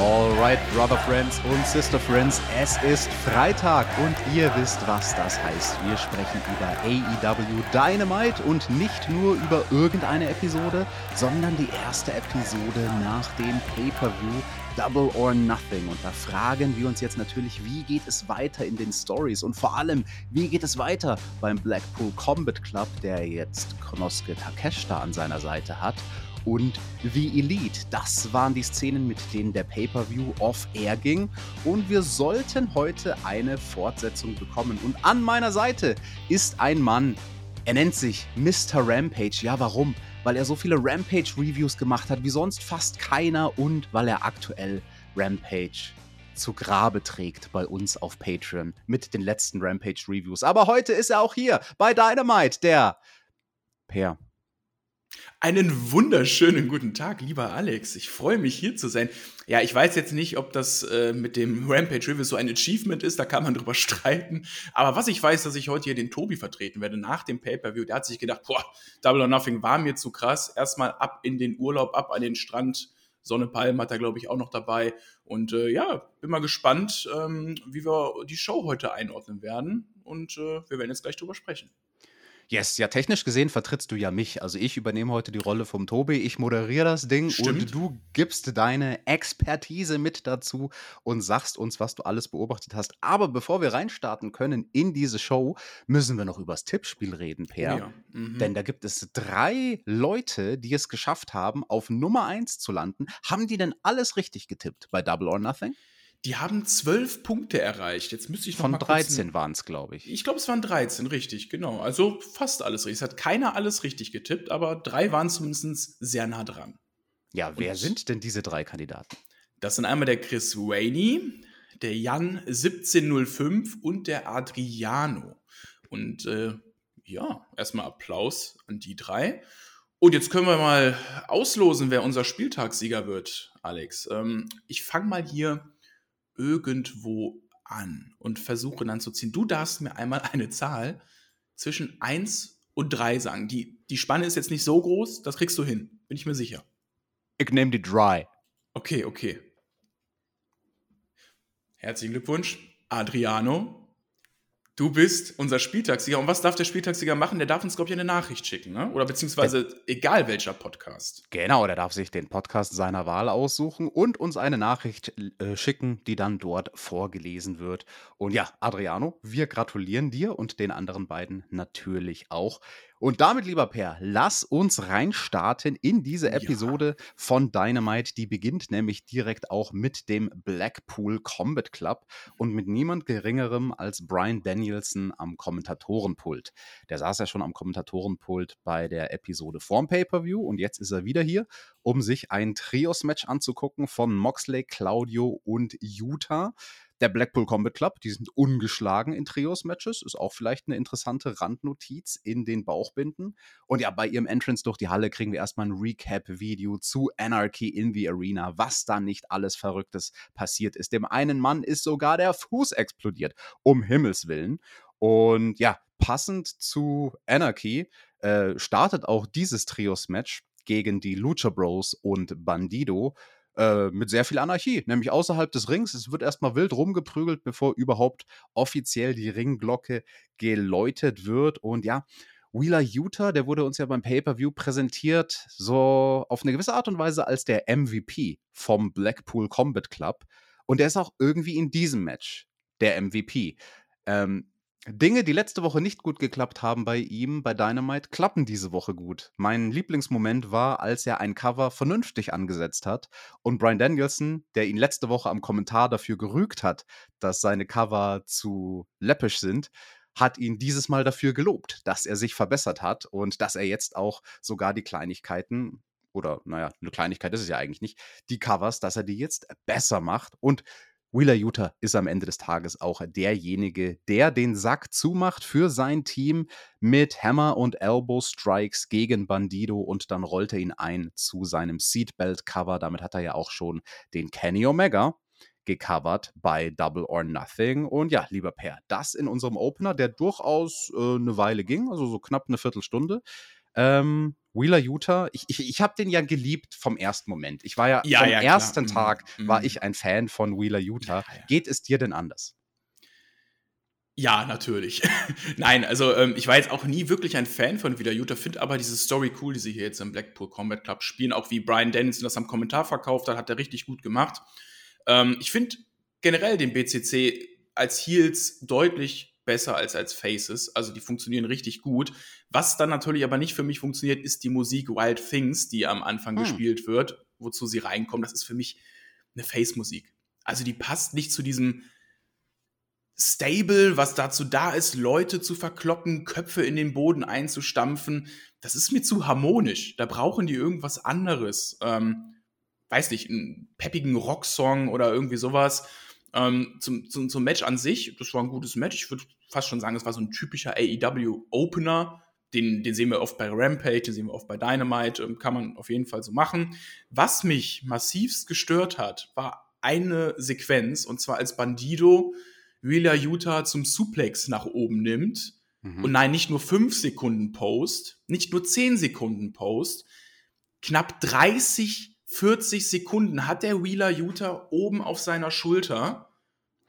Alright, Brother Friends und Sister Friends, es ist Freitag und ihr wisst, was das heißt. Wir sprechen über AEW Dynamite und nicht nur über irgendeine Episode, sondern die erste Episode nach dem Pay-Per-View Double or Nothing. Und da fragen wir uns jetzt natürlich, wie geht es weiter in den Stories und vor allem, wie geht es weiter beim Blackpool Combat Club, der jetzt Konosuke Takeshita an seiner Seite hat und The Elite. Das waren die Szenen, mit denen der Pay-per-View off-air ging. Und wir sollten heute eine Fortsetzung bekommen. Und an meiner Seite ist ein Mann, er nennt sich Mr. Rampage. Ja, warum? Weil er so viele Rampage-Reviews gemacht hat wie sonst fast keiner und weil er aktuell Rampage zu Grabe trägt bei uns auf Patreon mit den letzten Rampage-Reviews. Aber heute ist er auch hier bei Dynamite, der Per. Einen wunderschönen guten Tag, lieber Alex. Ich freue mich hier zu sein. Ja, ich weiß jetzt nicht, ob das äh, mit dem Rampage Review so ein Achievement ist, da kann man drüber streiten. Aber was ich weiß, dass ich heute hier den Tobi vertreten werde nach dem Pay-Per-View. Der hat sich gedacht, boah, Double or Nothing war mir zu krass. Erstmal ab in den Urlaub, ab an den Strand. Sonne Palm hat er, glaube ich, auch noch dabei. Und äh, ja, bin mal gespannt, ähm, wie wir die Show heute einordnen werden. Und äh, wir werden jetzt gleich drüber sprechen. Yes, ja, technisch gesehen vertrittst du ja mich. Also ich übernehme heute die Rolle vom Tobi, ich moderiere das Ding Stimmt. und du gibst deine Expertise mit dazu und sagst uns, was du alles beobachtet hast. Aber bevor wir reinstarten können in diese Show, müssen wir noch übers Tippspiel reden, Per. Oh ja. Mhm. Denn da gibt es drei Leute, die es geschafft haben, auf Nummer 1 zu landen. Haben die denn alles richtig getippt bei Double or Nothing? Die haben zwölf Punkte erreicht. Jetzt müsste ich noch Von mal kurz 13 waren es, glaube ich. Ich glaube, es waren 13, richtig, genau. Also fast alles richtig. Es hat keiner alles richtig getippt, aber drei waren zumindest sehr nah dran. Ja, wer Und- sind denn diese drei Kandidaten? Das sind einmal der Chris Rainey, der Jan 1705 und der Adriano. Und äh, ja, erstmal Applaus an die drei. Und jetzt können wir mal auslosen, wer unser Spieltagssieger wird, Alex. Ähm, ich fange mal hier irgendwo an und versuche dann zu ziehen. Du darfst mir einmal eine Zahl zwischen 1 und 3 sagen. Die, die Spanne ist jetzt nicht so groß, das kriegst du hin, bin ich mir sicher. Ich nehme die Dry. Okay, okay. Herzlichen Glückwunsch, Adriano. Du bist unser Spieltagssieger. Und was darf der Spieltagssieger machen? Der darf uns, glaube ich, eine Nachricht schicken, ne? Oder beziehungsweise egal welcher Podcast. Genau, der darf sich den Podcast seiner Wahl aussuchen und uns eine Nachricht äh, schicken, die dann dort vorgelesen wird. Und ja, Adriano, wir gratulieren dir und den anderen beiden natürlich auch. Und damit, lieber Per, lass uns reinstarten in diese Ja. Episode von Dynamite. Die beginnt nämlich direkt auch mit dem Blackpool Combat Club und mit niemand Geringerem als Brian Danielson am Kommentatorenpult. Der saß ja schon am Kommentatorenpult bei der Episode vorm Pay-Per-View und jetzt ist er wieder hier, um sich ein Trios-Match anzugucken von Moxley, Claudio und Utah. Der Blackpool Combat Club, die sind ungeschlagen in Trios-Matches, ist auch vielleicht eine interessante Randnotiz in den Bauchbinden. Und ja, bei ihrem Entrance durch die Halle kriegen wir erstmal ein Recap-Video zu Anarchy in the Arena, was da nicht alles Verrücktes passiert ist. Dem einen Mann ist sogar der Fuß explodiert, um Himmels Willen. Und ja, passend zu Anarchy äh, startet auch dieses Trios-Match gegen die Lucha Bros und Bandido äh, mit sehr viel Anarchie, nämlich außerhalb des Rings. Es wird erstmal wild rumgeprügelt, bevor überhaupt offiziell die Ringglocke geläutet wird. Und ja, Wheeler Utah, der wurde uns ja beim Pay-Per-View präsentiert, so auf eine gewisse Art und Weise als der MVP vom Blackpool Combat Club. Und der ist auch irgendwie in diesem Match der MVP. Ähm, Dinge, die letzte Woche nicht gut geklappt haben bei ihm, bei Dynamite, klappen diese Woche gut. Mein Lieblingsmoment war, als er ein Cover vernünftig angesetzt hat und Brian Danielson, der ihn letzte Woche am Kommentar dafür gerügt hat, dass seine Cover zu läppisch sind, hat ihn dieses Mal dafür gelobt, dass er sich verbessert hat und dass er jetzt auch sogar die Kleinigkeiten oder naja, eine Kleinigkeit ist es ja eigentlich nicht, die Covers, dass er die jetzt besser macht und Wheeler Utah ist am Ende des Tages auch derjenige, der den Sack zumacht für sein Team mit Hammer und Elbow Strikes gegen Bandido und dann rollt er ihn ein zu seinem Seatbelt Cover. Damit hat er ja auch schon den Kenny Omega gecovert bei Double or Nothing. Und ja, lieber Per, das in unserem Opener, der durchaus äh, eine Weile ging, also so knapp eine Viertelstunde. Ähm, Wheeler Utah, ich, ich, ich habe den ja geliebt vom ersten Moment. Ich war ja, Ja, vom ja, klar. ersten Mhm. Tag war Mhm. ich ein Fan von Wheeler Utah. Ja. Geht es dir denn anders? Ja, natürlich. Nein, also ähm, ich war jetzt auch nie wirklich ein Fan von Wieder Utah, finde aber diese Story cool, die sie hier jetzt im Blackpool Combat Club spielen, auch wie Brian Dennison das am Kommentar verkauft hat, hat er richtig gut gemacht. Ähm, ich finde generell den BCC als Heels deutlich besser als als Faces, also die funktionieren richtig gut. Was dann natürlich aber nicht für mich funktioniert, ist die Musik Wild Things, die am Anfang Hm. gespielt wird, wozu sie reinkommen. Das ist für mich eine Face-Musik. Also die passt nicht zu diesem Stable, was dazu da ist, Leute zu verkloppen, Köpfe in den Boden einzustampfen. Das ist mir zu harmonisch. Da brauchen die irgendwas anderes. Ähm, weiß nicht, einen peppigen Rocksong oder irgendwie sowas. Ähm, zum, zum, zum Match an sich, das war ein gutes Match. Ich würde fast schon sagen, es war so ein typischer AEW-Opener. Den, den sehen wir oft bei Rampage, den sehen wir oft bei Dynamite. Ähm, kann man auf jeden Fall so machen. Was mich massivst gestört hat, war eine Sequenz, und zwar als Bandido Wheeler Utah zum Suplex nach oben nimmt. Mhm. Und nein, nicht nur 5 Sekunden Post, nicht nur 10 Sekunden Post, knapp 30, 40 Sekunden hat der Wheeler Utah oben auf seiner Schulter.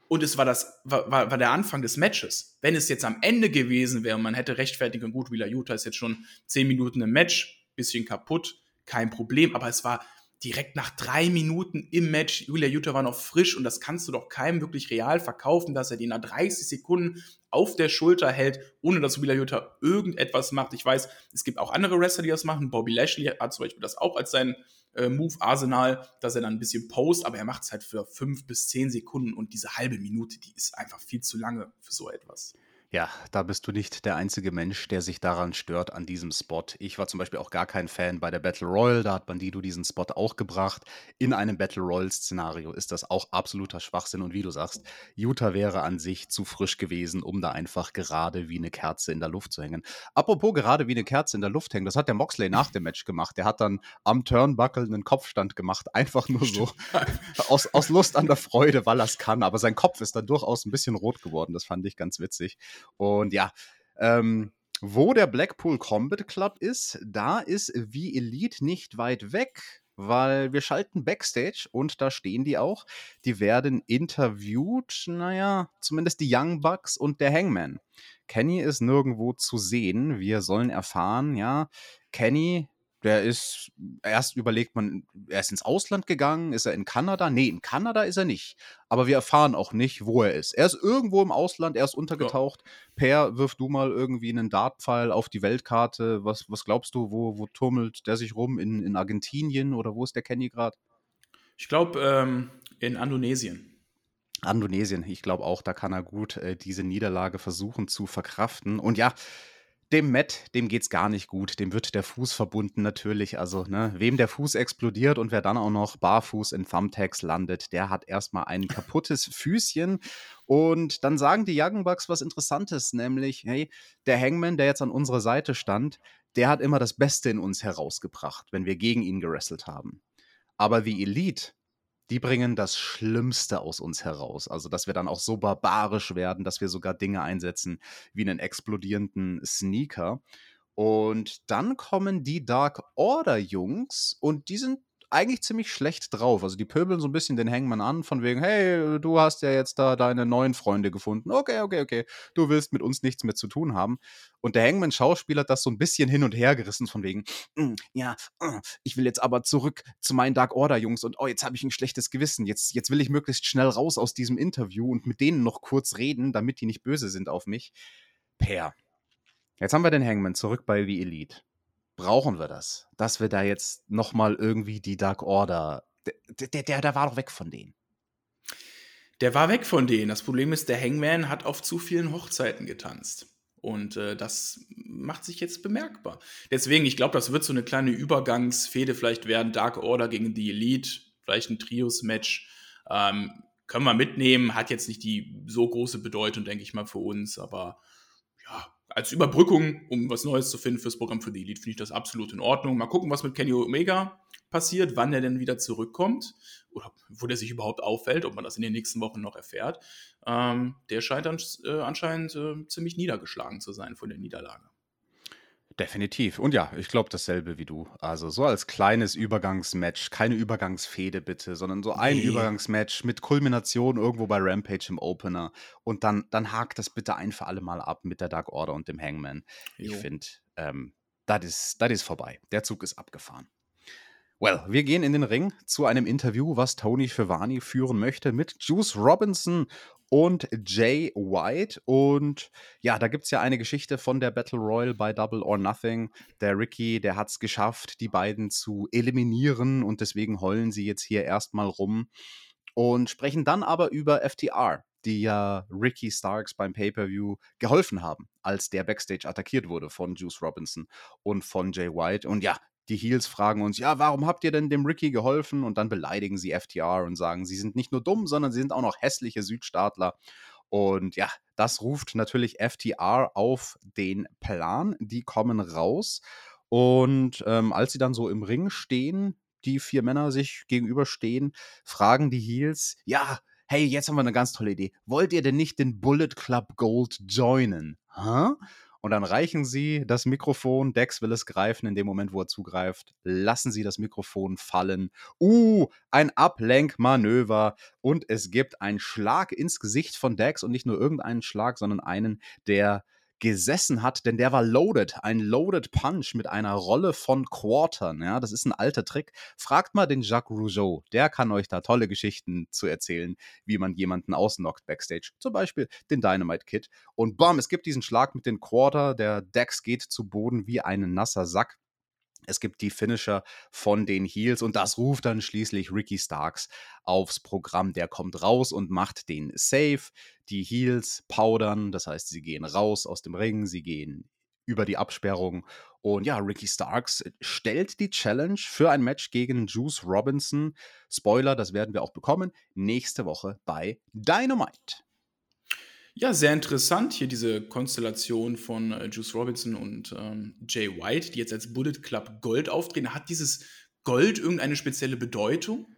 Und es war, das, war, war, war der Anfang des Matches. Wenn es jetzt am Ende gewesen wäre man hätte rechtfertigen gut, Wheeler Utah ist jetzt schon 10 Minuten im Match, bisschen kaputt, kein Problem. Aber es war direkt nach drei Minuten im Match, Wheeler Utah war noch frisch und das kannst du doch keinem wirklich real verkaufen, dass er den nach 30 Sekunden auf der Schulter hält, ohne dass Wheeler Utah irgendetwas macht. Ich weiß, es gibt auch andere Wrestler, die das machen. Bobby Lashley hat zum Beispiel das auch als sein äh, Move-Arsenal, dass er dann ein bisschen post, aber er macht es halt für fünf bis zehn Sekunden und diese halbe Minute, die ist einfach viel zu lange für so etwas. Ja, da bist du nicht der einzige Mensch, der sich daran stört, an diesem Spot. Ich war zum Beispiel auch gar kein Fan bei der Battle Royale, da hat Bandido diesen Spot auch gebracht. In einem Battle Royale-Szenario ist das auch absoluter Schwachsinn und wie du sagst, Utah wäre an sich zu frisch gewesen, um da einfach gerade wie eine Kerze in der Luft zu hängen. Apropos gerade wie eine Kerze in der Luft hängen, das hat der Moxley nach dem Match gemacht. Der hat dann am Turnbuckle einen Kopfstand gemacht, einfach nur so aus, aus Lust an der Freude, weil er es kann. Aber sein Kopf ist dann durchaus ein bisschen rot geworden. Das fand ich ganz witzig. Und ja, ähm, wo der Blackpool Combat Club ist, da ist wie Elite nicht weit weg, weil wir schalten Backstage und da stehen die auch. Die werden interviewt, naja, zumindest die Young Bucks und der Hangman. Kenny ist nirgendwo zu sehen. Wir sollen erfahren, ja, Kenny, der ist, erst überlegt man, er ist ins Ausland gegangen, ist er in Kanada? Nee, in Kanada ist er nicht. Aber wir erfahren auch nicht, wo er ist. Er ist irgendwo im Ausland, er ist untergetaucht. Per, wirf du mal irgendwie einen Dartpfeil auf die Weltkarte. Was, was glaubst du, wo, wo turmelt der sich rum? In, in Argentinien oder wo ist der Kenny gerade? Ich glaube, ähm, in Indonesien. Indonesien, ich glaube auch, da kann er gut äh, diese Niederlage versuchen zu verkraften. Und ja, dem Matt, dem geht's gar nicht gut. Dem wird der Fuß verbunden natürlich. Also, ne, wem der Fuß explodiert und wer dann auch noch barfuß in Thumbtacks landet, der hat erstmal ein kaputtes Füßchen. Und dann sagen die Young Bucks was Interessantes, nämlich, hey, der Hangman, der jetzt an unserer Seite stand, der hat immer das Beste in uns herausgebracht, wenn wir gegen ihn gewrestelt haben. Aber die Elite, die bringen das Schlimmste aus uns heraus. Also, dass wir dann auch so barbarisch werden, dass wir sogar Dinge einsetzen wie einen explodierenden Sneaker. Und dann kommen die Dark Order Jungs und die sind eigentlich ziemlich schlecht drauf. Also die pöbeln so ein bisschen den Hangman an, von wegen, hey, du hast ja jetzt da deine neuen Freunde gefunden. Okay, okay, okay. Du willst mit uns nichts mehr zu tun haben. Und der Hangman-Schauspieler hat das so ein bisschen hin und her gerissen, von wegen, "Mm, ja, uh, ich will jetzt aber zurück zu meinen Dark Order-Jungs und oh, jetzt habe ich ein schlechtes Gewissen. Jetzt, jetzt will ich möglichst schnell raus aus diesem Interview und mit denen noch kurz reden, damit die nicht böse sind auf mich. Per. Jetzt haben wir den Hangman zurück bei The Elite. Brauchen wir das? Dass wir da jetzt nochmal irgendwie die Dark Order. Der, der, der, war doch weg von denen. Der war weg von denen. Das Problem ist, der Hangman hat auf zu vielen Hochzeiten getanzt. Und äh, das macht sich jetzt bemerkbar. Deswegen, ich glaube, das wird so eine kleine Übergangsfehde vielleicht werden. Dark Order gegen die Elite, vielleicht ein Trios-Match. Ähm, können wir mitnehmen, hat jetzt nicht die so große Bedeutung, denke ich mal, für uns, aber ja, als Überbrückung, um was Neues zu finden fürs Programm für die Elite, finde ich das absolut in Ordnung. Mal gucken, was mit Kenny Omega passiert, wann er denn wieder zurückkommt oder wo der sich überhaupt auffällt, ob man das in den nächsten Wochen noch erfährt. Ähm, der scheint dann, äh, anscheinend äh, ziemlich niedergeschlagen zu sein von der Niederlage. Definitiv. Und ja, ich glaube dasselbe wie du. Also so als kleines Übergangsmatch, keine Übergangsfehde bitte, sondern so ein Nee. Übergangsmatch mit Kulmination irgendwo bei Rampage im Opener. Und dann, dann hakt das bitte ein für alle Mal ab mit der Dark Order und dem Hangman. Ich Jo. finde, ähm, das ist, das ist vorbei. Der Zug ist abgefahren. Well, wir gehen in den Ring zu einem Interview, was Tony Schiavone führen möchte mit Juice Robinson und Jay White. Und ja, da gibt es ja eine Geschichte von der Battle Royal bei Double or Nothing. Der Ricky, der hat es geschafft, die beiden zu eliminieren und deswegen heulen sie jetzt hier erstmal rum und sprechen dann aber über FTR, die ja Ricky Starks beim Pay-Per-View geholfen haben, als der Backstage attackiert wurde von Juice Robinson und von Jay White. Und ja, die Heels fragen uns, ja, warum habt ihr denn dem Ricky geholfen? Und dann beleidigen sie FTR und sagen, sie sind nicht nur dumm, sondern sie sind auch noch hässliche Südstaatler. Und ja, das ruft natürlich FTR auf den Plan. Die kommen raus. Und ähm, als sie dann so im Ring stehen, die vier Männer sich gegenüberstehen, fragen die Heels, ja, hey, jetzt haben wir eine ganz tolle Idee. Wollt ihr denn nicht den Bullet Club Gold joinen? Hä? Und dann reichen sie das Mikrofon, Dex will es greifen, in dem Moment, wo er zugreift, lassen sie das Mikrofon fallen. Uh, ein Ablenkmanöver. Und es gibt einen Schlag ins Gesicht von Dex. Und nicht nur irgendeinen Schlag, sondern einen, der gesessen hat, denn der war loaded, ein loaded Punch mit einer Rolle von Quartern, ja, das ist ein alter Trick. Fragt mal den Jacques Rougeau, der kann euch da tolle Geschichten zu erzählen, wie man jemanden ausnockt backstage, zum Beispiel den Dynamite Kid und bam, es gibt diesen Schlag mit den Quarter, der Dex geht zu Boden wie ein nasser Sack. Es gibt die Finisher von den Heels und das ruft dann schließlich Ricky Starks aufs Programm. Der kommt raus und macht den Save. Die Heels powdern, das heißt, sie gehen raus aus dem Ring, sie gehen über die Absperrung. Und ja, Ricky Starks stellt die Challenge für ein Match gegen Juice Robinson. Spoiler, das werden wir auch bekommen, nächste Woche bei Dynamite. Ja, sehr interessant hier diese Konstellation von äh, Juice Robinson und ähm, Jay White, die jetzt als Bullet Club Gold auftreten. Hat dieses Gold irgendeine spezielle Bedeutung?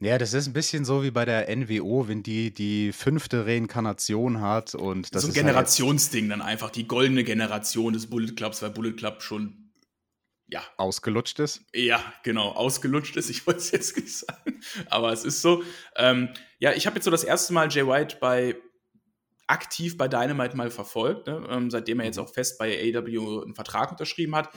Ja, das ist ein bisschen so wie bei der NWO, wenn die die fünfte Reinkarnation hat und das so ein ist halt- Generationsding dann einfach, die goldene Generation des Bullet Clubs, weil Bullet Club schon, ja, ausgelutscht ist. Ja, genau, ausgelutscht ist. Ich wollte es jetzt nicht sagen, aber es ist so. Ähm, ja, ich habe jetzt so das erste Mal Jay White bei aktiv bei Dynamite mal verfolgt, ne? ähm, seitdem er jetzt auch fest bei AW einen Vertrag unterschrieben hat.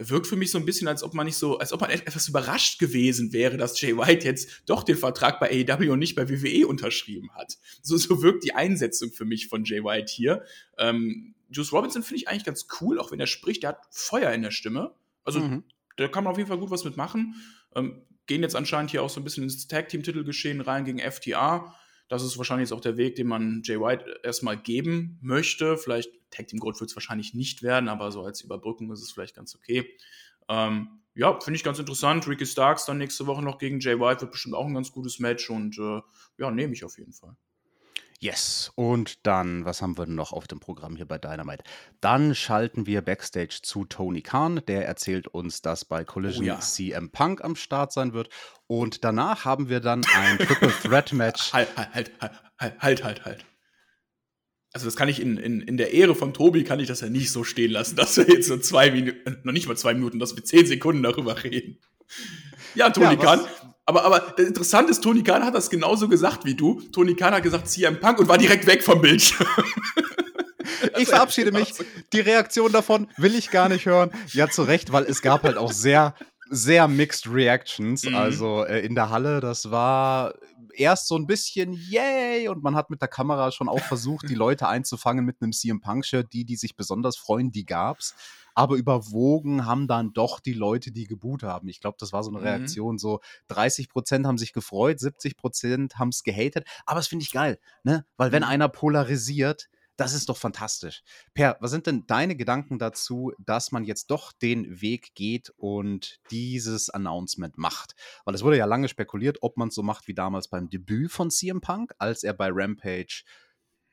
Wirkt für mich so ein bisschen, als ob man nicht so, als ob man etwas überrascht gewesen wäre, dass Jay White jetzt doch den Vertrag bei AEW und nicht bei WWE unterschrieben hat. So, so wirkt die Einsetzung für mich von Jay White hier. Ähm, Juice Robinson finde ich eigentlich ganz cool, auch wenn er spricht, der hat Feuer in der Stimme. Also Mhm. da kann man auf jeden Fall gut was mitmachen. Ähm, gehen jetzt anscheinend hier auch so ein bisschen ins Tag-Team-Titelgeschehen rein gegen FTA. Das ist wahrscheinlich jetzt auch der Weg, den man Jay White erstmal geben möchte. Vielleicht Tag-Team Gold wird es wahrscheinlich nicht werden, aber so als Überbrückung ist es vielleicht ganz okay. Ähm, ja, finde ich ganz interessant. Ricky Starks dann nächste Woche noch gegen Jay White wird bestimmt auch ein ganz gutes Match und äh, ja, nehme ich auf jeden Fall. Yes. Und dann, was haben wir noch auf dem Programm hier bei Dynamite? Dann schalten wir Backstage zu Tony Khan. Der erzählt uns, dass bei Collision Oh ja. CM Punk am Start sein wird. Und danach haben wir dann ein Triple Threat Match. Halt, halt, halt, halt, halt, halt, halt, halt. Also das kann ich in, in, in der Ehre von Tobi kann ich das ja nicht so stehen lassen, dass wir jetzt so zwei Minuten, noch nicht mal zwei Minuten, dass wir zehn Sekunden darüber reden. Ja, Tony Ja, Khan. Aber, aber das Interessante ist, Tony Khan hat das genauso gesagt wie du. Tony Khan hat gesagt CM Punk und war direkt weg vom Bildschirm. Ich verabschiede mich. Die Reaktion davon will ich gar nicht hören. Ja, zu Recht, weil es gab halt auch sehr, sehr mixed Reactions. Mhm. Also äh, in der Halle, das war erst so ein bisschen yay und man hat mit der Kamera schon auch versucht, die Leute einzufangen mit einem CM Punk-Shirt. Die, die sich besonders freuen, die gab's. Aber überwogen haben dann doch die Leute, die geboot haben. Ich glaube, das war so eine Mhm. Reaktion. So 30 Prozent haben sich gefreut, 70 Prozent haben es gehatet. Aber das finde ich geil, ne? Weil wenn Mhm. einer polarisiert, Das ist doch fantastisch. Per, was sind denn deine Gedanken dazu, dass man jetzt doch den Weg geht und dieses Announcement macht? Weil es wurde ja lange spekuliert, ob man es so macht wie damals beim Debüt von CM Punk, als er bei Rampage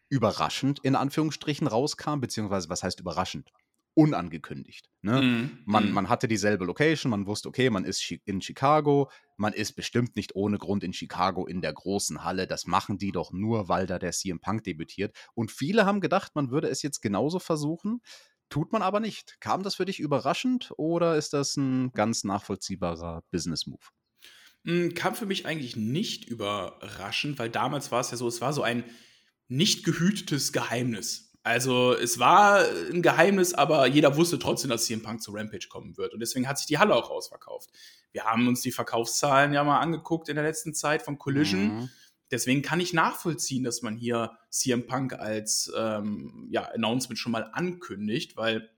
überraschend in Anführungsstrichen rauskam, beziehungsweise was heißt überraschend? Unangekündigt. Ne? Mm, man, mm. man hatte dieselbe Location, man wusste, okay, man ist in Chicago, man ist bestimmt nicht ohne Grund in Chicago in der großen Halle. Das machen die doch nur, weil da der CM Punk debütiert. Und viele haben gedacht, man würde es jetzt genauso versuchen. Tut man aber nicht. Kam das für dich überraschend oder ist das ein ganz nachvollziehbarer Business-Move? Hm, kam für mich eigentlich nicht überraschend, weil damals war es ja so, es war so ein nicht gehütetes Geheimnis. Also es war ein Geheimnis, aber jeder wusste trotzdem, dass CM Punk zu Rampage kommen wird. Und deswegen hat sich die Halle auch ausverkauft. Wir haben uns die Verkaufszahlen ja mal angeguckt in der letzten Zeit von Collision. Mhm. Deswegen kann ich nachvollziehen, dass man hier CM Punk als ähm, ja, Announcement schon mal ankündigt, weil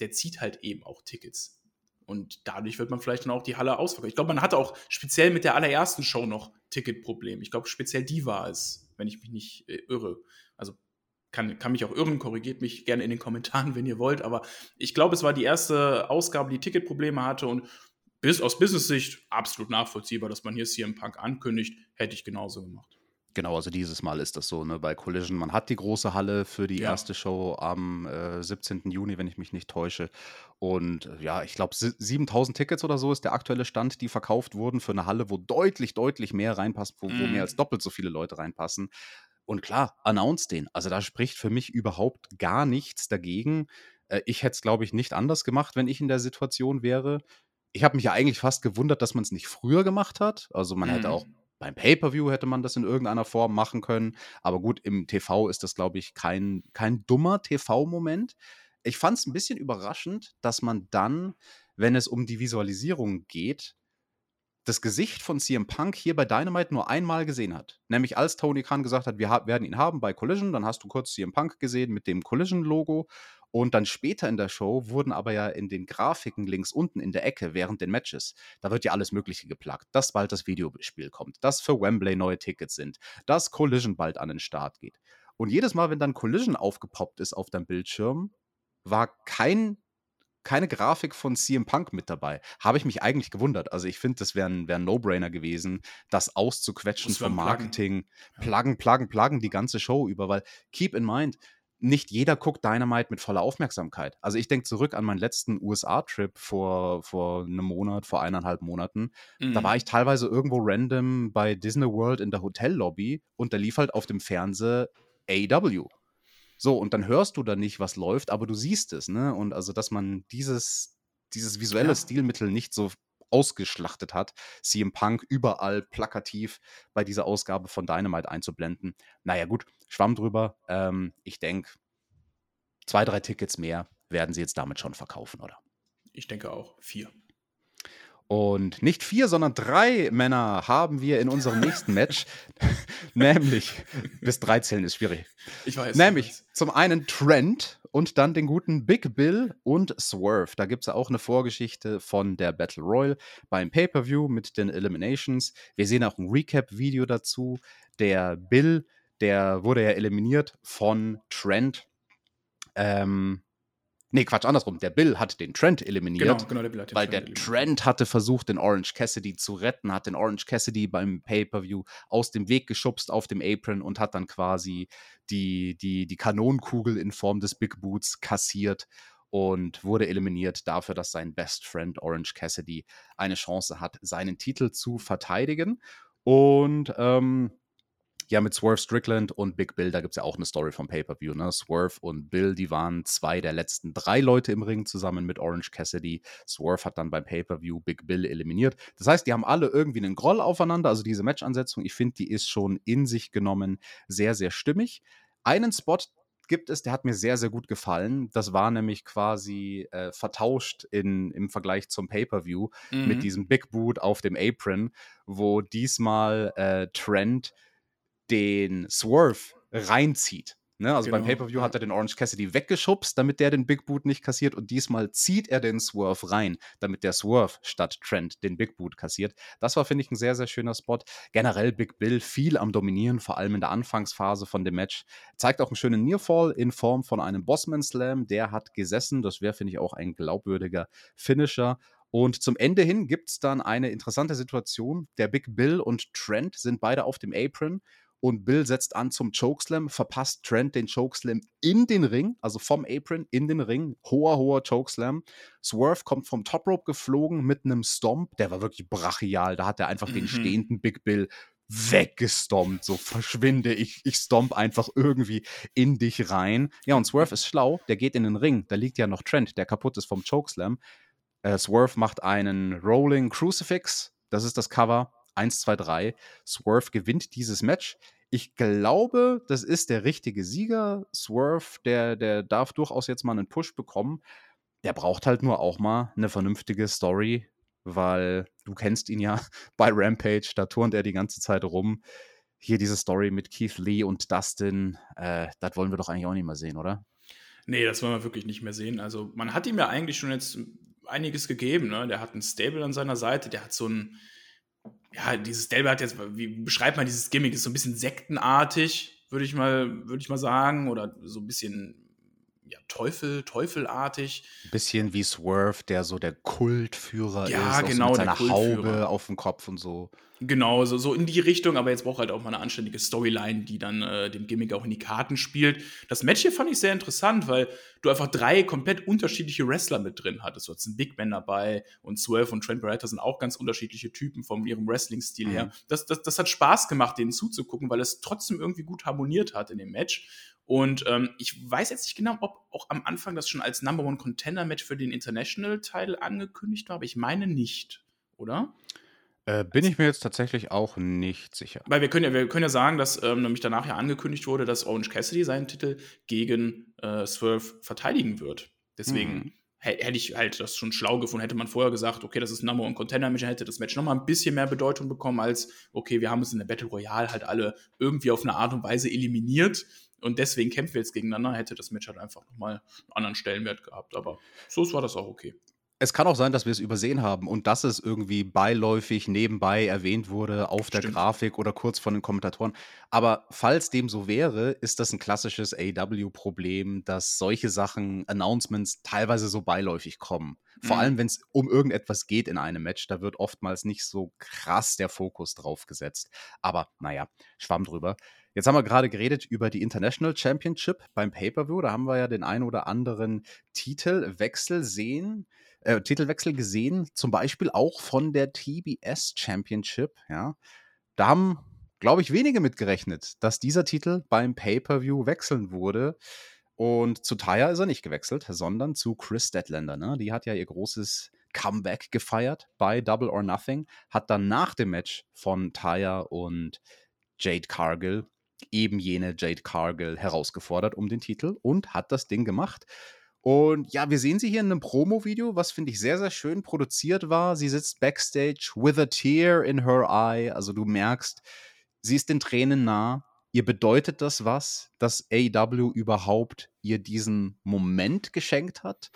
der zieht halt eben auch Tickets. Und dadurch wird man vielleicht dann auch die Halle ausverkaufen. Ich glaube, man hatte auch speziell mit der allerersten Show noch Ticketprobleme. Ich glaube, speziell die war es, wenn ich mich nicht äh, irre. Kann, kann mich auch irren, korrigiert mich gerne in den Kommentaren, wenn ihr wollt, aber ich glaube, es war die erste Ausgabe, die Ticketprobleme hatte und bis aus Business-Sicht absolut nachvollziehbar, dass man hier CM Punk ankündigt, hätte ich genauso gemacht. Genau, also dieses Mal ist das so, ne, bei Collision. Man hat die große Halle für die ja. erste Show am äh, 17. Juni, wenn ich mich nicht täusche. Und äh, ja, ich glaube, 7000 Tickets oder so ist der aktuelle Stand, die verkauft wurden für eine Halle, wo deutlich, deutlich mehr reinpasst, wo, mm. wo mehr mhm. als doppelt so viele Leute reinpassen. Und klar, announce den. Also da spricht für mich überhaupt gar nichts dagegen. Äh, ich hätte es, glaube ich, nicht anders gemacht, wenn ich in der Situation wäre. Ich habe mich ja eigentlich fast gewundert, dass man es nicht früher gemacht hat. Also man mhm. hätte auch beim Pay-per-View hätte man das in irgendeiner Form machen können. Aber gut, im TV ist das, glaube ich, kein, kein dummer TV-Moment. Ich fand es ein bisschen überraschend, dass man dann, wenn es um die Visualisierung geht, das Gesicht von CM Punk hier bei Dynamite nur einmal gesehen hat. Nämlich als Tony Khan gesagt hat, wir werden ihn haben bei Collision, dann hast du kurz CM Punk gesehen mit dem Collision-Logo. Und dann später in der Show wurden aber ja in den Grafiken links unten in der Ecke während den Matches, da wird ja alles Mögliche geplagt, dass bald das Videospiel kommt, dass für Wembley neue Tickets sind, dass Collision bald an den Start geht. Und jedes Mal, wenn dann Collision aufgepoppt ist auf deinem Bildschirm, war kein keine Grafik von CM Punk mit dabei. Habe ich mich eigentlich gewundert. Also ich finde, das wäre ein, wär ein No-Brainer gewesen, das auszuquetschen vom Marketing. Pluggen, pluggen, pluggen die ganze Show über, weil keep in mind, nicht jeder guckt Dynamite mit voller Aufmerksamkeit. Also ich denke zurück an meinen letzten USA-Trip vor, vor einem Monat, vor eineinhalb Monaten. Mhm. Da war ich teilweise irgendwo random bei Disney World in der Hotellobby und da lief halt auf dem Fernseher AW. So, und dann hörst du da nicht, was läuft, aber du siehst es, ne? Und also, dass man dieses, dieses visuelle ja. Stilmittel nicht so ausgeschlachtet hat, CM Punk überall plakativ bei dieser Ausgabe von Dynamite einzublenden. Naja, gut, schwamm drüber. Ähm, ich denke, zwei, drei Tickets mehr werden sie jetzt damit schon verkaufen, oder? Ich denke auch. Vier. Und nicht vier, sondern drei Männer haben wir in unserem nächsten Match. Nämlich, bis drei zählen ist schwierig. Ich weiß. Nämlich ich weiß. zum einen Trent und dann den guten Big Bill und Swerve. Da gibt es ja auch eine Vorgeschichte von der Battle Royal beim Pay-Per-View mit den Eliminations. Wir sehen auch ein Recap-Video dazu. Der Bill, der wurde ja eliminiert von Trent. Ähm, Nee, Quatsch, andersrum. Der Bill hat den Trent eliminiert. Genau, genau, der Bill hat den weil Trent der. Trent hatte versucht, den Orange Cassidy zu retten, hat den Orange Cassidy beim Pay-Per-View aus dem Weg geschubst auf dem Apron und hat dann quasi die, die, die Kanonenkugel in Form des Big Boots kassiert und wurde eliminiert dafür, dass sein Best Friend Orange Cassidy eine Chance hat, seinen Titel zu verteidigen. Und ähm, ja, mit Swerve Strickland und Big Bill, da gibt es ja auch eine Story vom Pay-Per-View. Ne? Swerve und Bill, die waren zwei der letzten drei Leute im Ring zusammen mit Orange Cassidy. Swerve hat dann beim Pay-Per-View Big Bill eliminiert. Das heißt, die haben alle irgendwie einen Groll aufeinander. Also diese Match-Ansetzung, ich finde, die ist schon in sich genommen sehr, sehr stimmig. Einen Spot, gibt es, der hat mir sehr, sehr gut gefallen. Das war nämlich quasi äh, vertauscht in, im Vergleich zum Pay-Per-View mhm. mit diesem Big Boot auf dem Apron, wo diesmal äh, Trent den Swerve reinzieht. Ne? Also genau. beim Pay-Per-View hat er den Orange Cassidy weggeschubst, damit der den Big Boot nicht kassiert und diesmal zieht er den Swerve rein, damit der Swerve statt Trent den Big Boot kassiert. Das war, finde ich, ein sehr, sehr schöner Spot. Generell Big Bill viel am Dominieren, vor allem in der Anfangsphase von dem Match. Zeigt auch einen schönen Nearfall in Form von einem Bossman Slam. Der hat gesessen. Das wäre, finde ich, auch ein glaubwürdiger Finisher. Und zum Ende hin gibt es dann eine interessante Situation. Der Big Bill und Trent sind beide auf dem Apron und Bill setzt an zum Chokeslam, verpasst Trent den Chokeslam in den Ring, also vom Apron in den Ring. Hoher, hoher Chokeslam. Swerve kommt vom Top Rope geflogen mit einem Stomp. Der war wirklich brachial. Da hat er einfach mhm. den stehenden Big Bill weggestompt. So verschwinde ich, ich stomp einfach irgendwie in dich rein. Ja, und Swerve ist schlau. Der geht in den Ring. Da liegt ja noch Trent, der kaputt ist vom Chokeslam. Äh, Swerve macht einen Rolling Crucifix. Das ist das Cover. 1, 2, 3. Swerve gewinnt dieses Match. Ich glaube, das ist der richtige Sieger. Swerve, der, der darf durchaus jetzt mal einen Push bekommen. Der braucht halt nur auch mal eine vernünftige Story, weil du kennst ihn ja bei Rampage, da turnt er die ganze Zeit rum. Hier diese Story mit Keith Lee und Dustin, äh, das wollen wir doch eigentlich auch nicht mehr sehen, oder? Nee, das wollen wir wirklich nicht mehr sehen. Also, man hat ihm ja eigentlich schon jetzt einiges gegeben. Ne? Der hat ein Stable an seiner Seite, der hat so ein, ja, dieses Delbe hat jetzt, wie beschreibt man dieses Gimmick? Ist so ein bisschen sektenartig, würde ich mal, würde ich mal sagen, oder so ein bisschen ja, Teufel, Teufelartig. Ein bisschen wie Swerve, der so der Kultführer ja, ist, genau, so mit seiner Haube auf dem Kopf und so. Genau, so, so in die Richtung, aber jetzt braucht halt auch mal eine anständige Storyline, die dann äh, dem Gimmick auch in die Karten spielt. Das Match hier fand ich sehr interessant, weil du einfach drei komplett unterschiedliche Wrestler mit drin hattest. Du hattest einen Big Man dabei und Swerve und Trent Barretta sind auch ganz unterschiedliche Typen von ihrem Wrestling-Stil mhm. her. Das, das, das hat Spaß gemacht, denen zuzugucken, weil es trotzdem irgendwie gut harmoniert hat in dem Match. Und ähm, ich weiß jetzt nicht genau, ob auch am Anfang das schon als Number One Contender Match für den International Title angekündigt war, aber ich meine nicht, oder? Äh, bin ich mir jetzt tatsächlich auch nicht sicher. Weil wir können ja, wir können ja sagen, dass ähm, nämlich danach ja angekündigt wurde, dass Orange Cassidy seinen Titel gegen äh, Swerve verteidigen wird. Deswegen mhm. hätte ich halt das schon schlau gefunden, hätte man vorher gesagt, okay, das ist Number One Contender Match, hätte das Match nochmal ein bisschen mehr Bedeutung bekommen, als, okay, wir haben es in der Battle Royale halt alle irgendwie auf eine Art und Weise eliminiert und deswegen kämpfen wir jetzt gegeneinander, hätte das Match halt einfach nochmal einen anderen Stellenwert gehabt. Aber so war das auch okay. Es kann auch sein, dass wir es übersehen haben und dass es irgendwie beiläufig nebenbei erwähnt wurde auf der Stimmt. Grafik oder kurz von den Kommentatoren. Aber falls dem so wäre, ist das ein klassisches AW-Problem, dass solche Sachen, Announcements teilweise so beiläufig kommen. Vor mhm. allem, wenn es um irgendetwas geht in einem Match, da wird oftmals nicht so krass der Fokus drauf gesetzt. Aber naja, schwamm drüber. Jetzt haben wir gerade geredet über die International Championship beim Pay-Per-View. Da haben wir ja den ein oder anderen Titelwechsel sehen, äh, Titelwechsel gesehen, zum Beispiel auch von der TBS Championship. Ja, da haben, glaube ich, wenige mitgerechnet, dass dieser Titel beim Pay-Per-View wechseln wurde. Und zu Taya ist er nicht gewechselt, sondern zu Chris Statlander. Ne? Die hat ja ihr großes Comeback gefeiert bei Double or Nothing, hat dann nach dem Match von Taya und Jade Cargill eben jene Jade Cargill herausgefordert um den Titel und hat das Ding gemacht. Und ja, wir sehen sie hier in einem Promo-Video, was finde ich sehr, sehr schön produziert war. Sie sitzt backstage with a tear in her eye. Also du merkst, sie ist den Tränen nah. Ihr bedeutet das was, dass AEW überhaupt ihr diesen Moment geschenkt hat?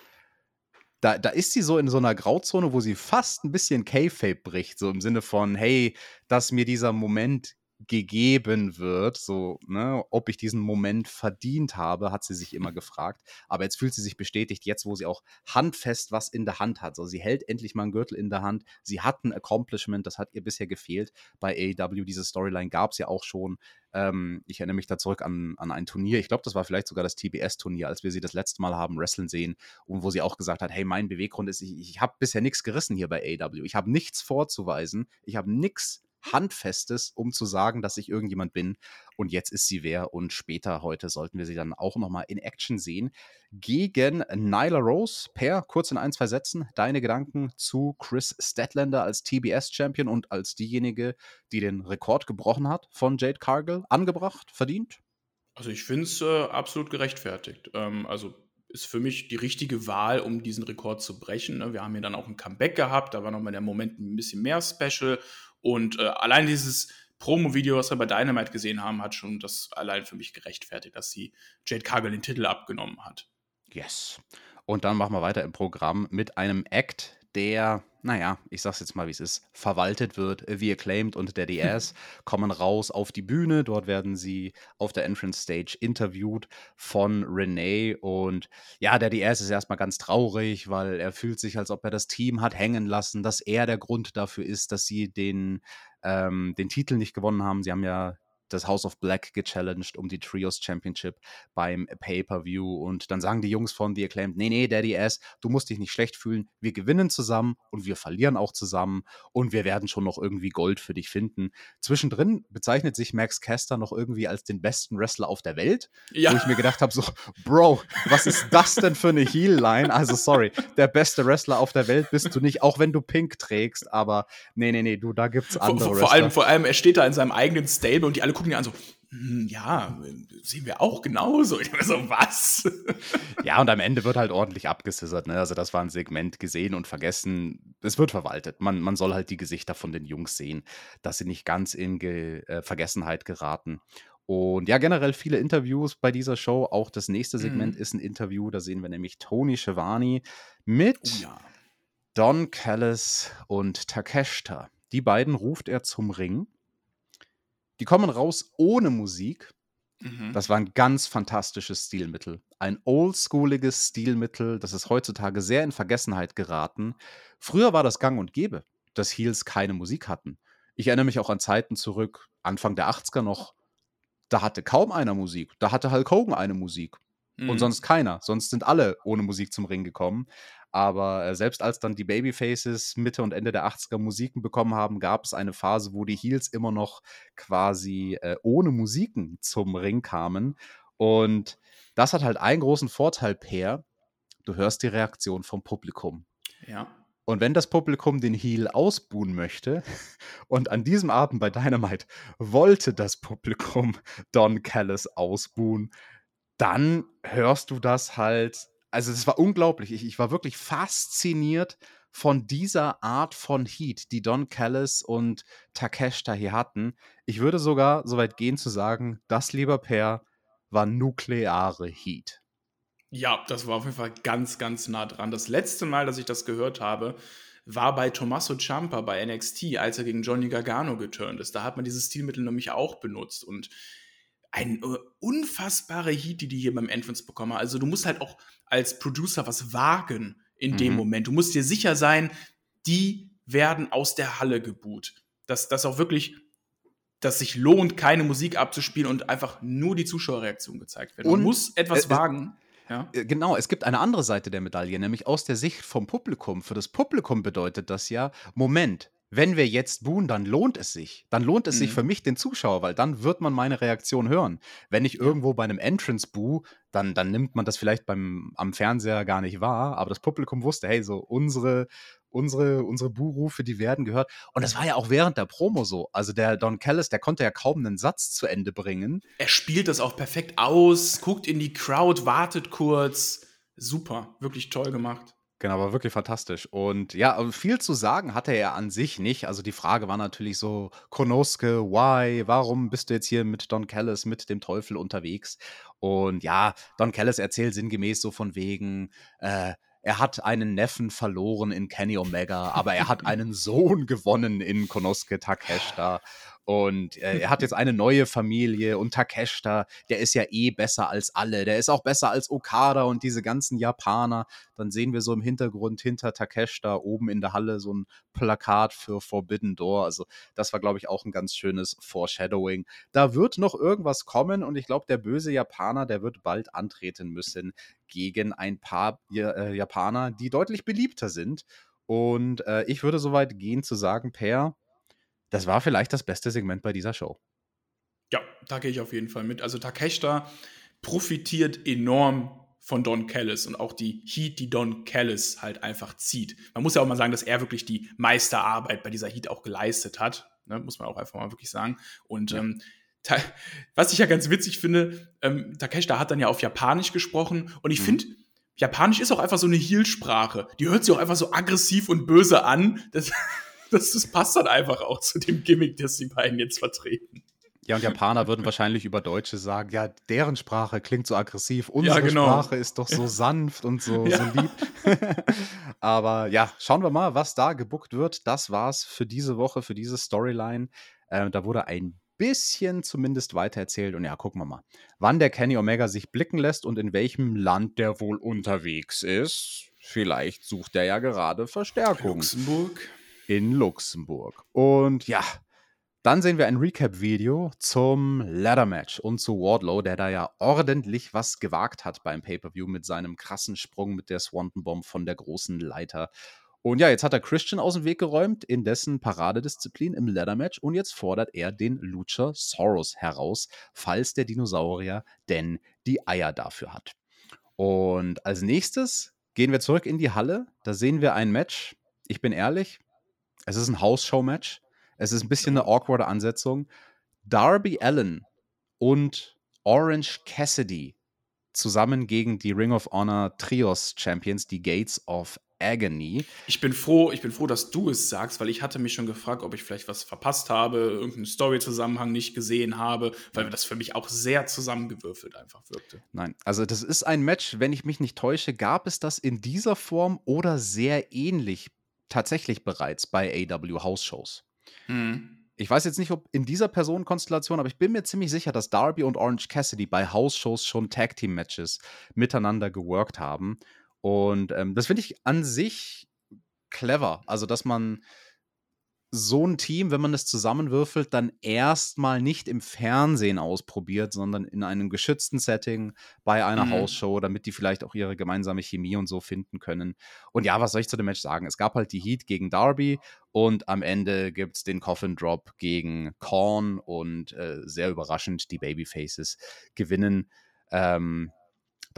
Da, da ist sie so in so einer Grauzone, wo sie fast ein bisschen K-Fape bricht, so im Sinne von, hey, dass mir dieser Moment gegeben wird, so, ne, ob ich diesen Moment verdient habe, hat sie sich immer gefragt. Aber jetzt fühlt sie sich bestätigt, jetzt wo sie auch handfest was in der Hand hat. So, sie hält endlich mal einen Gürtel in der Hand. Sie hat ein Accomplishment, das hat ihr bisher gefehlt. Bei AEW, diese Storyline gab es ja auch schon. Ähm, ich erinnere mich da zurück an, an ein Turnier. Ich glaube, das war vielleicht sogar das TBS-Turnier, als wir sie das letzte Mal haben wrestlen sehen und wo sie auch gesagt hat, hey, mein Beweggrund ist, ich, ich habe bisher nichts gerissen hier bei AEW. Ich habe nichts vorzuweisen. Ich habe nichts Handfestes, um zu sagen, dass ich irgendjemand bin. Und jetzt ist sie wer. Und später heute sollten wir sie dann auch nochmal in Action sehen. Gegen Nyla Rose. Per, kurz in ein, zwei Sätzen, deine Gedanken zu Chris Statlander als TBS-Champion und als diejenige, die den Rekord gebrochen hat von Jade Cargill. Angebracht, verdient? Also ich finde es äh, absolut gerechtfertigt. Ähm, also ist für mich die richtige Wahl, um diesen Rekord zu brechen. Ne? Wir haben hier dann auch ein Comeback gehabt, da war nochmal der Moment ein bisschen mehr special und äh, allein dieses Promo-Video, was wir bei Dynamite gesehen haben, hat schon das allein für mich gerechtfertigt, dass sie Jade Cargill den Titel abgenommen hat. Yes. Und dann machen wir weiter im Programm mit einem Act, der, naja, ich sag's jetzt mal, wie es ist, verwaltet wird. Wie Acclaimed und Daddy Ass kommen raus auf die Bühne. Dort werden sie auf der Entrance Stage interviewt von Renee. Und ja, Daddy Ass ist erstmal ganz traurig, weil er fühlt sich, als ob er das Team hat hängen lassen, dass er der Grund dafür ist, dass sie den, ähm, den Titel nicht gewonnen haben. Sie haben ja das House of Black gechallenged um die Trios Championship beim Pay-Per-View. Und dann sagen die Jungs von The Acclaimed, nee, nee, Daddy Ass, du musst dich nicht schlecht fühlen. Wir gewinnen zusammen und wir verlieren auch zusammen und wir werden schon noch irgendwie Gold für dich finden. Zwischendrin bezeichnet sich Max Caster noch irgendwie als den besten Wrestler auf der Welt. Ja. Wo ich mir gedacht habe, so, Bro, was ist das denn für eine Heel-Line? Also sorry, der beste Wrestler auf der Welt bist du nicht, auch wenn du Pink trägst, aber nee, nee, nee, du, da gibt's andere vor, vor, vor allem, vor allem, er steht da in seinem eigenen Stable und die alle gucken ihn an so, hm, ja, sehen wir auch genauso. Ich so, was? Ja, und am Ende wird halt ordentlich abgesissert. Ne? Also, das war ein Segment gesehen und vergessen. Es wird verwaltet. Man, man soll halt die Gesichter von den Jungs sehen, dass sie nicht ganz in Ge äh, Vergessenheit geraten. Und ja, generell viele Interviews bei dieser Show. Auch das nächste Segment mhm. ist ein Interview. Da sehen wir nämlich Tony Schiavone mit oh, ja. Don Callis und Takeshita. Die beiden ruft er zum Ring die kommen raus ohne Musik. Mhm. Das war ein ganz fantastisches Stilmittel. Ein oldschooliges Stilmittel, das ist heutzutage sehr in Vergessenheit geraten. Früher war das gang und gäbe, dass Heels keine Musik hatten. Ich erinnere mich auch an Zeiten zurück, Anfang der 80er noch, da hatte kaum einer Musik. Da hatte Hulk Hogan eine Musik. Mhm. Und sonst keiner. Sonst sind alle ohne Musik zum Ring gekommen. Aber äh, selbst als dann die Babyfaces Mitte und Ende der 80er Musiken bekommen haben, gab es eine Phase, wo die Heels immer noch quasi äh, ohne Musiken zum Ring kamen. Und das hat halt einen großen Vorteil, Per. Du hörst die Reaktion vom Publikum. Ja. Und wenn das Publikum den Heel ausbuhen möchte, und an diesem Abend bei Dynamite wollte das Publikum Don Callis ausbuhen, dann hörst du das halt also es war unglaublich. Ich, ich war wirklich fasziniert von dieser Art von Heat, die Don Callis und Takeshita hier hatten. Ich würde sogar so weit gehen zu sagen, das, lieber Pair, war nukleare Heat. Ja, das war auf jeden Fall ganz, ganz nah dran. Das letzte Mal, dass ich das gehört habe, war bei Tommaso Ciampa bei NXT, als er gegen Johnny Gargano geturnt ist. Da hat man dieses Stilmittel nämlich auch benutzt und ein äh, unfassbare Heat, die die hier beim Entrance bekommen. Also du musst halt auch als Producer was wagen in mhm. dem Moment. Du musst dir sicher sein, die werden aus der Halle geboot. Dass das auch wirklich, dass sich lohnt, keine Musik abzuspielen und einfach nur die Zuschauerreaktion gezeigt wird. Man muss etwas äh, wagen. Ja. Äh, genau, es gibt eine andere Seite der Medaille, nämlich aus der Sicht vom Publikum. Für das Publikum bedeutet das ja, Moment, wenn wir jetzt buhen, dann lohnt es sich. Dann lohnt es mhm. sich für mich, den Zuschauer, weil dann wird man meine Reaktion hören. Wenn ich irgendwo bei einem Entrance buh, dann, dann nimmt man das vielleicht beim, am Fernseher gar nicht wahr, aber das Publikum wusste, hey, so unsere, unsere, unsere Buhrufe, die werden gehört. Und das war ja auch während der Promo so. Also der Don Callis, der konnte ja kaum einen Satz zu Ende bringen. Er spielt das auch perfekt aus, guckt in die Crowd, wartet kurz. Super, wirklich toll gemacht. Genau, war wirklich fantastisch. Und ja, viel zu sagen hatte er an sich nicht. Also die Frage war natürlich so, Konoske, why, warum bist du jetzt hier mit Don Callis, mit dem Teufel unterwegs? Und ja, Don Callis erzählt sinngemäß so von wegen, äh, er hat einen Neffen verloren in Kenny Omega, aber er hat einen Sohn gewonnen in Konosuke Takeshita. Und äh, er hat jetzt eine neue Familie und Takeshita, der ist ja eh besser als alle. Der ist auch besser als Okada und diese ganzen Japaner. Dann sehen wir so im Hintergrund hinter Takeshita oben in der Halle so ein Plakat für Forbidden Door. Also das war, glaube ich, auch ein ganz schönes Foreshadowing. Da wird noch irgendwas kommen und ich glaube, der böse Japaner, der wird bald antreten müssen gegen ein paar äh, Japaner, die deutlich beliebter sind. Und äh, ich würde so weit gehen zu sagen, Per, das war vielleicht das beste Segment bei dieser Show. Ja, da gehe ich auf jeden Fall mit. Also Takeshita profitiert enorm von Don Callis und auch die Heat, die Don Callis halt einfach zieht. Man muss ja auch mal sagen, dass er wirklich die Meisterarbeit bei dieser Heat auch geleistet hat. Ne? Muss man auch einfach mal wirklich sagen. Und ja. ähm, was ich ja ganz witzig finde, ähm, Takeshita hat dann ja auf Japanisch gesprochen und ich mhm. finde, Japanisch ist auch einfach so eine Heal-Sprache. Die hört sich auch einfach so aggressiv und böse an. Das Das, das passt dann einfach auch zu dem Gimmick, das die beiden jetzt vertreten. Ja, und Japaner würden wahrscheinlich über Deutsche sagen, ja, deren Sprache klingt so aggressiv, unsere Ja, genau. Sprache ist doch so sanft und so, Ja. so lieb. Aber ja, schauen wir mal, was da gebuckt wird. Das war's für diese Woche, für diese Storyline. Äh, da wurde ein bisschen zumindest weitererzählt und ja, gucken wir mal, wann der Kenny Omega sich blicken lässt und in welchem Land der wohl unterwegs ist. Vielleicht sucht er ja gerade Verstärkung Luxemburg. In Luxemburg. Und ja, dann sehen wir ein Recap-Video zum Ladder-Match und zu Wardlow, der da ja ordentlich was gewagt hat beim Pay-Per-View mit seinem krassen Sprung mit der Swanton Bomb von der großen Leiter. Und ja, jetzt hat er Christian aus dem Weg geräumt in dessen Paradedisziplin im Ladder-Match und jetzt fordert er den Lucha Soros heraus, falls der Dinosaurier denn die Eier dafür hat. Und als nächstes gehen wir zurück in die Halle. Da sehen wir ein Match. Ich bin ehrlich, es ist ein House-Show-Match. Es ist ein bisschen eine awkwarde Ansetzung. Darby Allen und Orange Cassidy zusammen gegen die Ring of Honor Trios Champions, die Gates of Agony. Ich bin froh, ich bin froh, dass du es sagst, weil ich hatte mich schon gefragt, ob ich vielleicht was verpasst habe, irgendeinen Story-Zusammenhang nicht gesehen habe, weil das für mich auch sehr zusammengewürfelt einfach wirkte. Nein, also das ist ein Match, wenn ich mich nicht täusche, gab es das in dieser Form oder sehr ähnlich tatsächlich bereits bei AW House Shows. Hm. Ich weiß jetzt nicht, ob in dieser Personenkonstellation, aber ich bin mir ziemlich sicher, dass Darby und Orange Cassidy bei House-Shows schon Tag-Team-Matches miteinander geworkt haben. Und ähm, das finde ich an sich clever. Also, dass man so ein Team, wenn man es zusammenwürfelt, dann erstmal nicht im Fernsehen ausprobiert, sondern in einem geschützten Setting bei einer Mhm. Hausshow, damit die vielleicht auch ihre gemeinsame Chemie und so finden können. Und ja, was soll ich zu dem Match sagen? Es gab halt die Heat gegen Darby und am Ende gibt es den Coffin Drop gegen Korn und äh, sehr überraschend, die Babyfaces gewinnen. Ähm,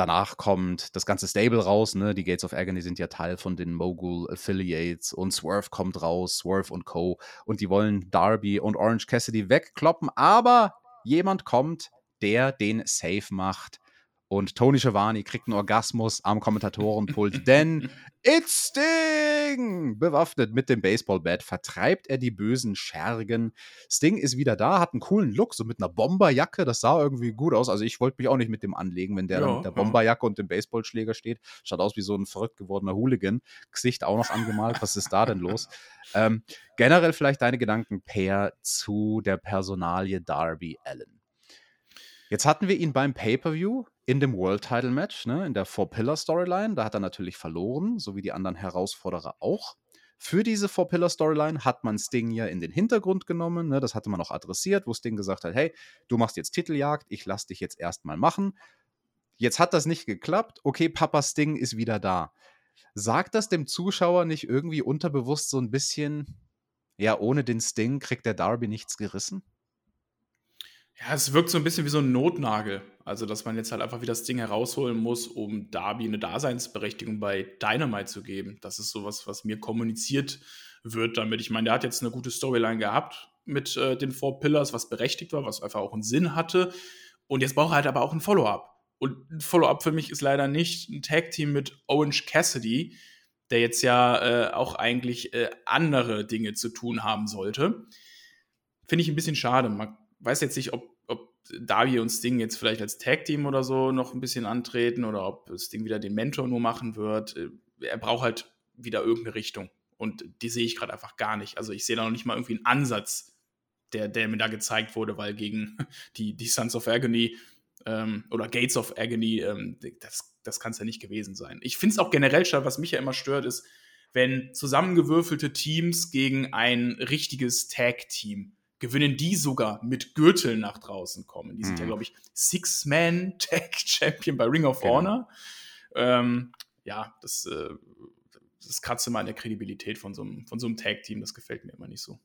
danach kommt das ganze Stable raus, ne? Die Gates of Agony sind ja Teil von den Mogul Affiliates und Swerve kommt raus, Swerve und Co. Und die wollen Darby und Orange Cassidy wegkloppen, aber jemand kommt, der den Safe macht. Und Tony Schiavone kriegt einen Orgasmus am Kommentatorenpult, denn It's Sting! Bewaffnet mit dem Baseballbat vertreibt er die bösen Schergen. Sting ist wieder da, hat einen coolen Look, so mit einer Bomberjacke. Das sah irgendwie gut aus. Also ich wollte mich auch nicht mit dem anlegen, wenn der Ja, da mit der ja. Bomberjacke und dem Baseballschläger steht. Schaut aus wie so ein verrückt gewordener Hooligan. Gesicht auch noch angemalt. Was ist da denn los? Ähm, generell vielleicht deine Gedanken, Per, zu der Personalie Darby Allen. Jetzt hatten wir ihn beim Pay-Per-View in dem World Title Match, ne, in der Four-Pillar-Storyline. Da hat er natürlich verloren, so wie die anderen Herausforderer auch. Für diese Four-Pillar-Storyline hat man Sting ja in den Hintergrund genommen. Ne, das hatte man auch adressiert, wo Sting gesagt hat: Hey, du machst jetzt Titeljagd, ich lass dich jetzt erstmal machen. Jetzt hat das nicht geklappt. Okay, Papa Sting ist wieder da. Sagt das dem Zuschauer nicht irgendwie unterbewusst so ein bisschen, ja, ohne den Sting kriegt der Darby nichts gerissen? Ja, es wirkt so ein bisschen wie so ein Notnagel. Also, dass man jetzt halt einfach wieder das Ding herausholen muss, um Darby eine Daseinsberechtigung bei Dynamite zu geben. Das ist sowas, was mir kommuniziert wird damit. Ich meine, der hat jetzt eine gute Storyline gehabt mit äh, den Four Pillars, was berechtigt war, was einfach auch einen Sinn hatte. Und jetzt braucht er halt aber auch ein Follow-up. Und ein Follow-up für mich ist leider nicht ein Tag-Team mit Orange Cassidy, der jetzt ja äh, auch eigentlich äh, andere Dinge zu tun haben sollte. Finde ich ein bisschen schade. Man weiß jetzt nicht, ob, ob Darby und Sting jetzt vielleicht als Tag-Team oder so noch ein bisschen antreten oder ob Sting wieder den Mentor nur machen wird. Äh, Er braucht halt wieder irgendeine Richtung. Und die sehe ich gerade einfach gar nicht. Also ich sehe da noch nicht mal irgendwie einen Ansatz, der, der mir da gezeigt wurde, weil gegen die, die Sons of Agony ähm, oder Gates of Agony, ähm, das, das kann es ja nicht gewesen sein. Ich finde es auch generell schade, was mich ja immer stört, ist, wenn zusammengewürfelte Teams gegen ein richtiges Tag-Team gewinnen, die sogar mit Gürteln nach draußen kommen. Die sind ja, Mhm. glaube ich, Six-Man-Tag-Champion bei Ring of Genau. Honor. Ähm, ja, das, äh, das kratzt immer an der Kredibilität von so einem, von so einem Tag-Team. Das gefällt mir immer nicht so.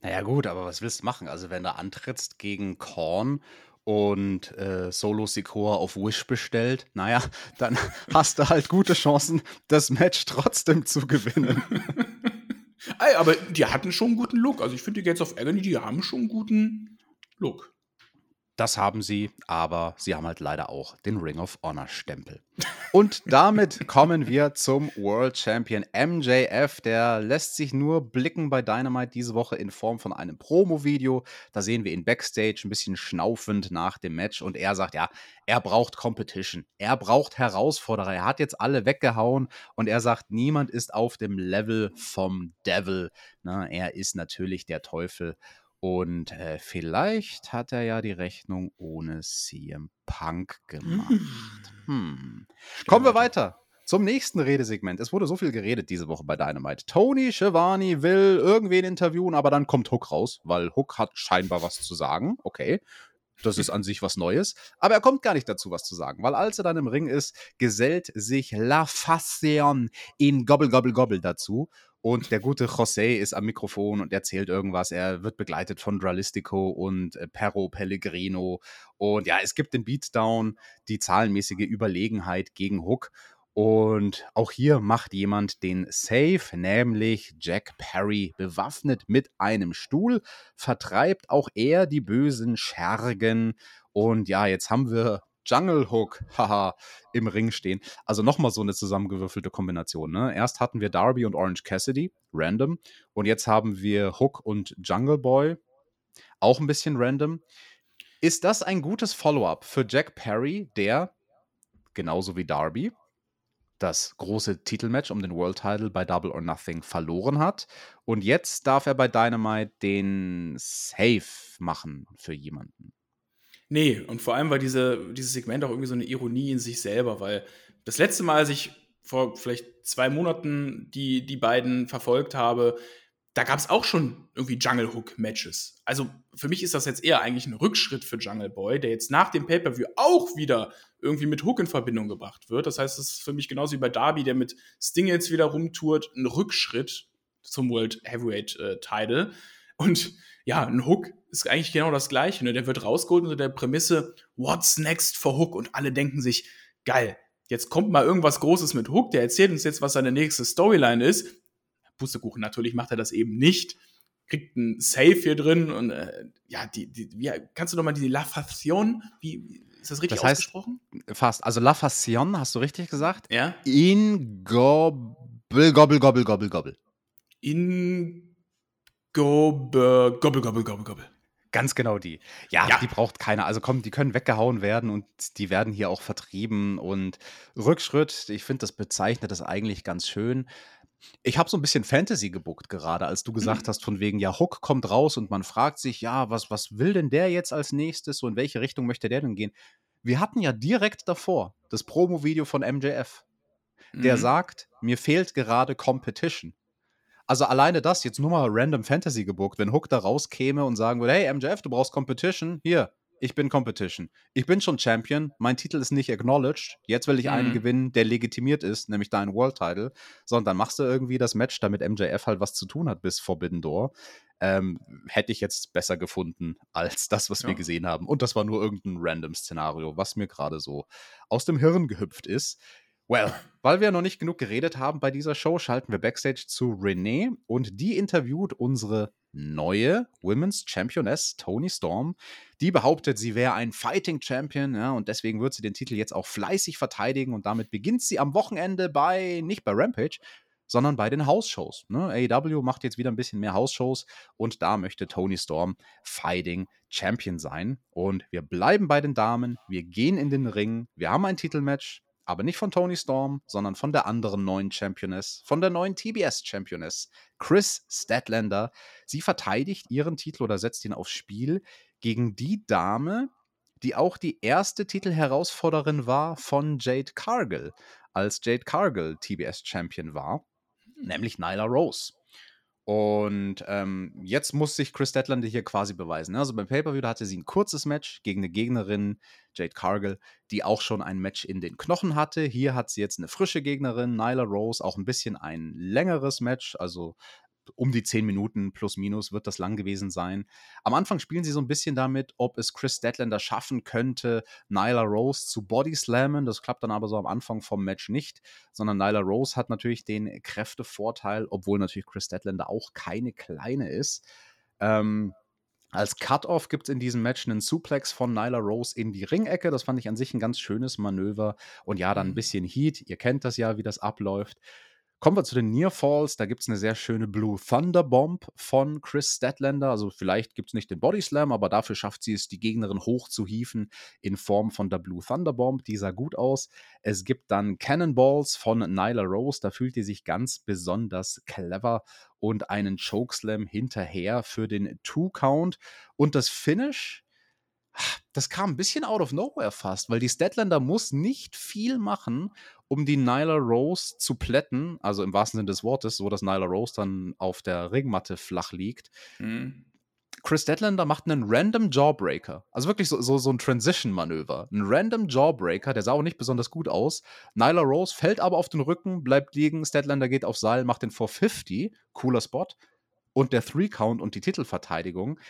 Naja, gut, aber was willst du machen? Also, wenn du antrittst gegen Korn und äh, Solo Sikoa auf Wish bestellt, naja, dann hast du halt gute Chancen, das Match trotzdem zu gewinnen. Ey, aber die hatten schon einen guten Look. Also ich finde, die Gates of Agony, die haben schon einen guten Look. Das haben sie, aber sie haben halt leider auch den Ring of Honor Stempel. Und damit kommen wir zum World Champion MJF. Der lässt sich nur blicken bei Dynamite diese Woche in Form von einem Promo-Video. Da sehen wir ihn backstage ein bisschen schnaufend nach dem Match und er sagt, ja, er braucht Competition. Er braucht Herausforderer. Er hat jetzt alle weggehauen und er sagt, niemand ist auf dem Level vom Devil. Na, er ist natürlich der Teufel. Und äh, vielleicht hat er ja die Rechnung ohne CM Punk gemacht. Hm. Kommen wir weiter zum nächsten Redesegment. Es wurde so viel geredet diese Woche bei Dynamite. Tony Schiavone will irgendwen interviewen, aber dann kommt Hook raus, weil Hook hat scheinbar was zu sagen. Okay. Das ist an sich was Neues. Aber er kommt gar nicht dazu, was zu sagen, weil als er dann im Ring ist, gesellt sich La Fascion in Gobble Gobble Gobble dazu. Und der gute José ist am Mikrofon und erzählt irgendwas. Er wird begleitet von Dralistico und äh, Perro Pellegrino. Und ja, es gibt den Beatdown, die zahlenmäßige Überlegenheit gegen Hook. Und auch hier macht jemand den Save, nämlich Jack Perry, bewaffnet mit einem Stuhl, vertreibt auch er die bösen Schergen. Und ja, jetzt haben wir Jungle Hook, haha, im Ring stehen. Also nochmal so eine zusammengewürfelte Kombination. Ne? Erst hatten wir Darby und Orange Cassidy, random. Und jetzt haben wir Hook und Jungle Boy, auch ein bisschen random. Ist das ein gutes Follow-up für Jack Perry, der, genauso wie Darby, das große Titelmatch um den World Title bei Double or Nothing verloren hat. Und jetzt darf er bei Dynamite den Save machen für jemanden. Nee, und vor allem war diese, dieses Segment auch irgendwie so eine Ironie in sich selber, weil das letzte Mal, als ich vor vielleicht zwei Monaten die, die beiden verfolgt habe, da gab es auch schon irgendwie Jungle Hook Matches. Also für mich ist das jetzt eher eigentlich ein Rückschritt für Jungle Boy, der jetzt nach dem Pay-Per-View auch wieder irgendwie mit Hook in Verbindung gebracht wird. Das heißt, es ist für mich genauso wie bei Darby, der mit Sting jetzt wieder rumtourt, ein Rückschritt zum World Heavyweight äh, Title. Und ja, ein Hook ist eigentlich genau das Gleiche. Ne? Der wird rausgeholt unter der Prämisse, what's next for Hook? Und alle denken sich, geil, jetzt kommt mal irgendwas Großes mit Hook, der erzählt uns jetzt, was seine nächste Storyline ist. Pustekuchen, natürlich macht er das eben nicht. Kriegt ein Safe hier drin und äh, ja, die, die, wie, kannst du noch mal die La Fassion, wie, ist das richtig das heißt, ausgesprochen? Fast. Also La Fassion, hast du richtig gesagt? Ja. In Gobble, Gobble, Gobble, Gobble, Gobble. In Gobble, Gobble, Gobble, Gobble, Gobble. Ganz genau die. Ja, ja, die braucht keiner. Also komm, die können weggehauen werden und die werden hier auch vertrieben. Und Rückschritt, ich finde, das bezeichnet das eigentlich ganz schön. Ich habe so ein bisschen Fantasy gebuckt gerade, als du gesagt mhm. hast, von wegen, ja, Hook kommt raus und man fragt sich, ja, was, was will denn der jetzt als nächstes? So in welche Richtung möchte der denn gehen? Wir hatten ja direkt davor das Promo-Video von MJF, der mhm. sagt, mir fehlt gerade Competition. Also alleine das, jetzt nur mal random Fantasy gebuckt, wenn Hook da rauskäme und sagen würde, hey MJF, du brauchst Competition, hier, ich bin Competition. Ich bin schon Champion, mein Titel ist nicht acknowledged, jetzt will ich einen mhm. gewinnen, der legitimiert ist, nämlich deinen World Title, sondern dann machst du irgendwie das Match, damit MJF halt was zu tun hat bis Forbidden Door. Ähm, hätte ich jetzt besser gefunden als das, was ja. wir gesehen haben. Und das war nur irgendein random Szenario, was mir gerade so aus dem Hirn gehüpft ist. Well, weil wir noch nicht genug geredet haben bei dieser Show, schalten wir Backstage zu Renee und die interviewt unsere neue Women's Championess Tony Storm. Die behauptet, sie wäre ein Fighting Champion ja, und deswegen wird sie den Titel jetzt auch fleißig verteidigen und damit beginnt sie am Wochenende bei, nicht bei Rampage, sondern bei den House-Shows. Ne? AEW macht jetzt wieder ein bisschen mehr House-Shows und da möchte Tony Storm Fighting Champion sein. Und wir bleiben bei den Damen, wir gehen in den Ring, wir haben ein Titelmatch, aber nicht von Tony Storm, sondern von der anderen neuen Championess, von der neuen TBS-Championess, Chris Statlander. Sie verteidigt ihren Titel oder setzt ihn aufs Spiel gegen die Dame, die auch die erste Titelherausforderin war von Jade Cargill, als Jade Cargill TBS-Champion war, nämlich Nyla Rose. Und ähm, jetzt muss sich Chris Statlander hier quasi beweisen. Ne? Also beim Pay-Per-View, hatte sie ein kurzes Match gegen eine Gegnerin, Jade Cargill, die auch schon ein Match in den Knochen hatte. Hier hat sie jetzt eine frische Gegnerin, Nyla Rose, auch ein bisschen ein längeres Match, also um die 10 Minuten plus minus wird das lang gewesen sein. Am Anfang spielen sie so ein bisschen damit, ob es Chris Statlander schaffen könnte, Nyla Rose zu bodyslammen. Das klappt dann aber so am Anfang vom Match nicht, sondern Nyla Rose hat natürlich den Kräftevorteil, obwohl natürlich Chris Statlander auch keine kleine ist. Ähm, Als Cut-Off gibt es in diesem Match einen Suplex von Nyla Rose in die Ringecke. Das fand ich an sich ein ganz schönes Manöver. Und ja, dann ein Mhm. bisschen Heat. Ihr kennt das ja, wie das abläuft. Kommen wir zu den Near Falls. Da gibt es eine sehr schöne Blue Thunder Bomb von Chris Statlander. Also vielleicht gibt es nicht den Body Slam, aber dafür schafft sie es, die Gegnerin hoch zu hieven in Form von der Blue Thunder Bomb. Die sah gut aus. Es gibt dann Cannonballs von Nyla Rose. Da fühlt die sich ganz besonders clever und einen Chokeslam hinterher für den Two-Count. Und das Finish, das kam ein bisschen out of nowhere fast, weil die Statlander muss nicht viel machen, um die Nyla Rose zu plätten, also im wahrsten Sinne des Wortes, so dass Nyla Rose dann auf der Ringmatte flach liegt. Mhm. Chris Statlander macht einen random Jawbreaker. Also wirklich so, so, so ein Transition-Manöver. Ein random Jawbreaker, der sah auch nicht besonders gut aus. Nyla Rose fällt aber auf den Rücken, bleibt liegen. Statlander geht auf Seil, macht den 450. Cooler Spot. Und der Three-Count und die Titelverteidigung.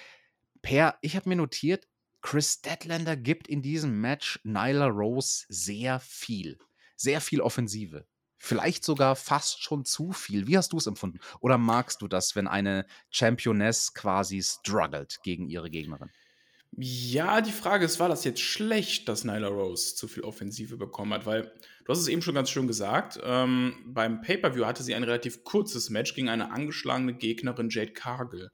Per, ich habe mir notiert, Chris Statlander gibt in diesem Match Nyla Rose sehr viel. Sehr viel Offensive. Vielleicht sogar fast schon zu viel. Wie hast du es empfunden? Oder magst du das, wenn eine Championess quasi struggelt gegen ihre Gegnerin? Ja, die Frage ist, war das jetzt schlecht, dass Nyla Rose zu viel Offensive bekommen hat? Weil, du hast es eben schon ganz schön gesagt, ähm, beim Pay-Per-View hatte sie ein relativ kurzes Match gegen eine angeschlagene Gegnerin, Jade Cargill.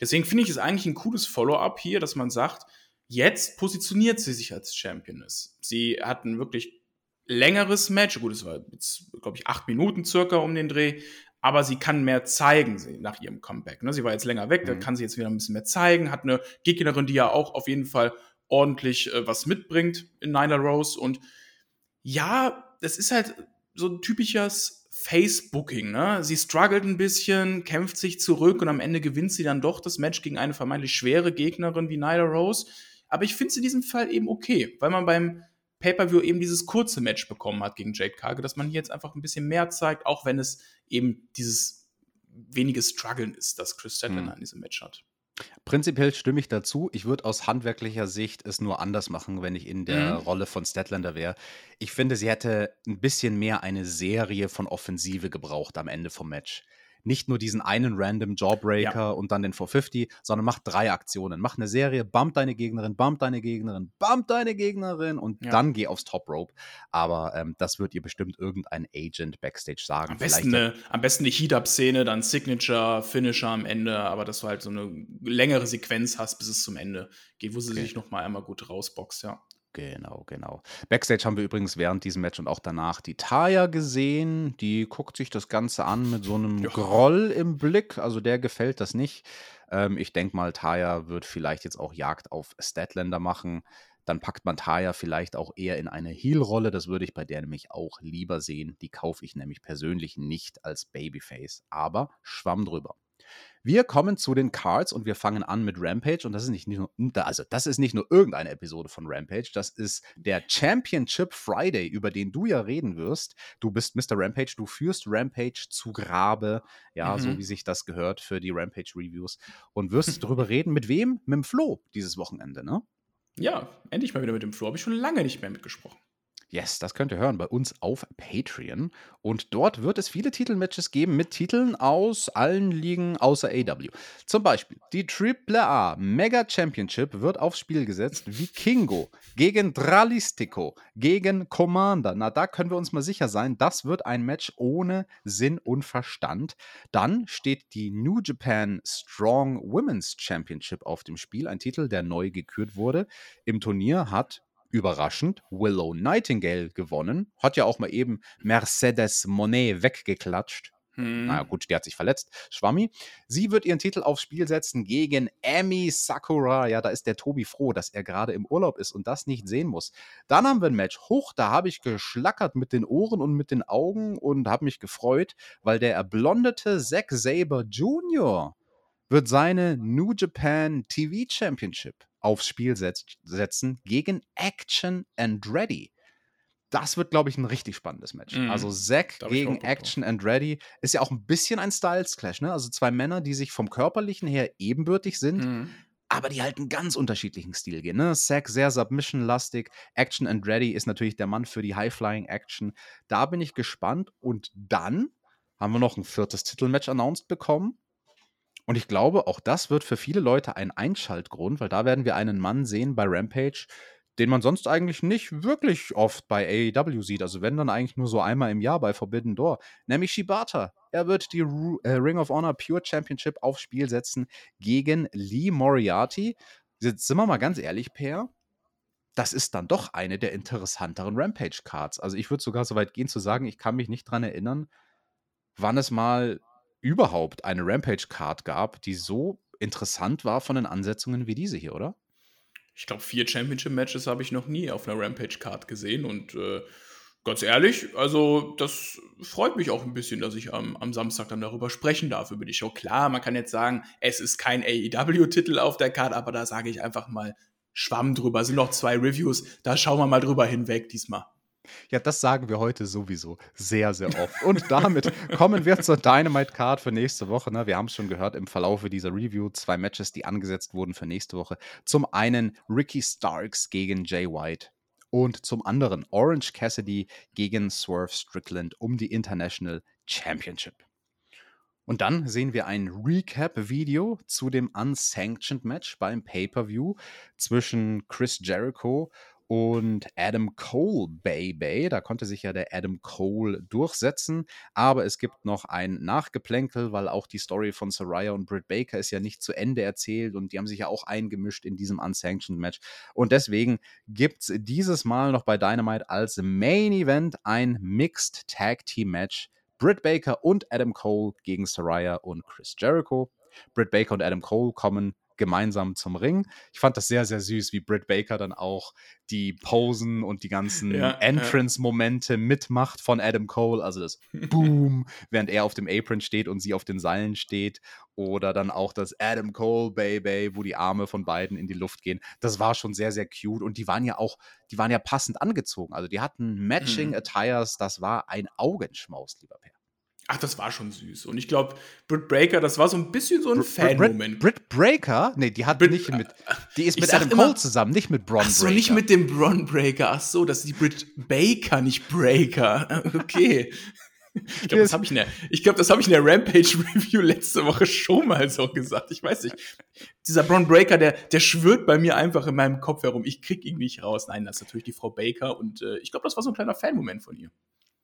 Deswegen finde ich es eigentlich ein cooles Follow-up hier, dass man sagt, jetzt positioniert sie sich als Championess. Sie hat ein wirklich längeres Match, gut, es war jetzt, glaube ich, acht Minuten circa um den Dreh, aber sie kann mehr zeigen sie- nach ihrem Comeback. Ne? Sie war jetzt länger weg, Mhm. kann sie jetzt wieder ein bisschen mehr zeigen, hat eine Gegnerin, die ja auch auf jeden Fall ordentlich äh, was mitbringt in Nyla Rose. Und ja, das ist halt so ein typisches Face-Booking. Ne? Sie struggelt ein bisschen, kämpft sich zurück und am Ende gewinnt sie dann doch das Match gegen eine vermeintlich schwere Gegnerin wie Nyla Rose. Aber ich finde es in diesem Fall eben okay, weil man beim Pay-Per-View eben dieses kurze Match bekommen hat gegen Jade Cargill, dass man hier jetzt einfach ein bisschen mehr zeigt, auch wenn es eben dieses wenige Struggeln ist, das Chris Statlander Mhm. in diesem Match hat. Prinzipiell stimme ich dazu. Ich würde aus handwerklicher Sicht es nur anders machen, wenn ich in der Mhm. Rolle von Statlander wäre. Ich finde, sie hätte ein bisschen mehr eine Serie von Offensive gebraucht am Ende vom Match. Nicht nur diesen einen random Jawbreaker Ja. und dann den 450, sondern mach drei Aktionen. Mach eine Serie, bump deine Gegnerin, bump deine Gegnerin, bump deine Gegnerin und Ja. dann geh aufs Top Rope. Aber ähm, das wird ihr bestimmt irgendein Agent backstage sagen. Am besten, Vielleicht eine, am besten eine Heat-Up-Szene, dann Signature, Finisher am Ende, aber dass du halt so eine längere Sequenz hast, bis es zum Ende geht, wo sie Okay. sich noch mal einmal gut rausboxt, ja. Genau, genau. Backstage haben wir übrigens während diesem Match und auch danach die Taya gesehen. Die guckt sich das Ganze an mit so einem. Groll im Blick. Also der gefällt das nicht. Ähm, ich denke mal, Taya wird vielleicht jetzt auch Jagd auf Statlander machen. Dann packt man Taya vielleicht auch eher in eine Heel-Rolle. Das würde ich bei der nämlich auch lieber sehen. Die kaufe ich nämlich persönlich nicht als Babyface. Aber schwamm drüber. Wir kommen zu den Cards und wir fangen an mit Rampage und das ist nicht nur, also das ist nicht nur irgendeine Episode von Rampage, das ist der Championship Friday, über den du ja reden wirst. Du bist Mr. Rampage, du führst Rampage zu Grabe, ja, so Mhm. wie sich das gehört für die Rampage Reviews und wirst darüber reden, mit wem? Mit dem Flo dieses Wochenende, ne? Ja, endlich mal wieder mit dem Flo. Habe ich schon lange nicht mehr mitgesprochen. Yes, das könnt ihr hören bei uns auf Patreon. Und dort wird es viele Titelmatches geben mit Titeln aus allen Ligen außer AW. Zum Beispiel die AAA Mega Championship wird aufs Spiel gesetzt. Vikingo gegen Dralistico gegen Commander. Na, da können wir uns mal sicher sein, das wird ein Match ohne Sinn und Verstand. Dann steht die New Japan Strong Women's Championship auf dem Spiel. Ein Titel, der neu gekürt wurde. Im Turnier hat überraschend Willow Nightingale gewonnen. Hat ja auch mal eben Mercedes Monet weggeklatscht. Hm. Naja, gut, die hat sich verletzt. Schwammi. Sie wird ihren Titel aufs Spiel setzen gegen Amy Sakura. Ja, da ist der Tobi froh, dass er gerade im Urlaub ist und das nicht sehen muss. Dann haben wir ein Match. Hoch, da habe ich geschlackert mit den Ohren und mit den Augen und habe mich gefreut, weil der erblondete Zack Saber Jr. wird seine New Japan TV Championship aufs Spiel setz setzen gegen Action and Ready. Das wird, glaube ich, ein richtig spannendes Match. Mhm. Also Zack gegen. Action and Ready ist ja auch ein bisschen ein Styles Clash, ne? Also zwei Männer, die sich vom körperlichen her ebenbürtig sind, Mhm. aber die halt einen ganz unterschiedlichen Stil gehen. Ne? Zack sehr Submission-lastig, Action and Ready ist natürlich der Mann für die High-Flying-Action. Da bin ich gespannt. Und dann haben wir noch ein viertes Titelmatch announced bekommen. Und ich glaube, auch das wird für viele Leute ein Einschaltgrund, weil da werden wir einen Mann sehen bei Rampage, den man sonst eigentlich nicht wirklich oft bei AEW sieht. Also wenn dann eigentlich nur so einmal im Jahr bei Forbidden Door, nämlich Shibata. Er wird die Ru äh, Ring of Honor Pure Championship aufs Spiel setzen gegen Lee Moriarty. Jetzt sind wir mal ganz ehrlich, Per. Das ist dann doch eine der interessanteren Rampage-Cards. Also ich würde sogar so weit gehen zu sagen, ich kann mich nicht dran erinnern, wann es mal überhaupt eine Rampage-Card gab, die so interessant war von den Ansetzungen wie diese hier, oder? Ich glaube, vier Championship-Matches habe ich noch nie auf einer Rampage-Card gesehen und äh, ganz ehrlich, also das freut mich auch ein bisschen, dass ich am, am Samstag dann darüber sprechen darf, über die Show. Klar, man kann jetzt sagen, es ist kein AEW-Titel auf der Card, aber da sage ich einfach mal Schwamm drüber. Es sind noch zwei Reviews, da schauen wir mal drüber hinweg diesmal. Ja, das sagen wir heute sowieso sehr, sehr oft. Und damit kommen wir zur Dynamite Card für nächste Woche. Ne? Wir haben es schon gehört im Verlauf dieser Review. Zwei Matches, die angesetzt wurden für nächste Woche. Zum einen Ricky Starks gegen Jay White. Und zum anderen Orange Cassidy gegen Swerve Strickland um die International Championship. Und dann sehen wir ein Recap-Video zu dem Unsanctioned Match beim Pay-Per-View zwischen Chris Jericho und Adam Cole Baby. Da konnte sich ja der Adam Cole durchsetzen. Aber es gibt noch ein Nachgeplänkel, weil auch die Story von Soraya und Britt Baker ist ja nicht zu Ende erzählt und die haben sich ja auch eingemischt in diesem Unsanctioned Match. Und deswegen gibt es dieses Mal noch bei Dynamite als Main Event ein Mixed Tag Team Match. Britt Baker und Adam Cole gegen Soraya und Chris Jericho. Britt Baker und Adam Cole kommen gemeinsam zum Ring. Ich fand das sehr, sehr süß, wie Britt Baker dann auch die Posen und die ganzen ja, Entrance-Momente ja. mitmacht von Adam Cole. Also das Boom, während er auf dem Apron steht und sie auf den Seilen steht. Oder dann auch das Adam Cole Baby, wo die Arme von beiden in die Luft gehen. Das war schon sehr, sehr cute. Und die waren ja auch, die waren ja passend angezogen. Also die hatten Matching mhm. Attires. Das war ein Augenschmaus, lieber Per. Ach, das war schon süß. Und ich glaube, Britt Breaker, das war so ein bisschen so ein Fan-Moment. Britt Breaker? Nee, die hat Brit, nicht mit. Die ist mit Adam Cole immer, zusammen, nicht mit Bron Breaker. Ach so, nicht mit dem Bron Breaker. Ach so, das ist die Britt Baker, nicht Breaker. Okay. Ich glaube, das habe ich, in der, ich glaub, hab ich in der Rampage-Review letzte Woche schon mal so gesagt. Ich weiß nicht. Dieser Bron Breaker, der, der schwirrt bei mir einfach in meinem Kopf herum. Ich krieg ihn nicht raus. Nein, das ist natürlich die Frau Baker. Und äh, ich glaube, das war so ein kleiner Fan-Moment von ihr.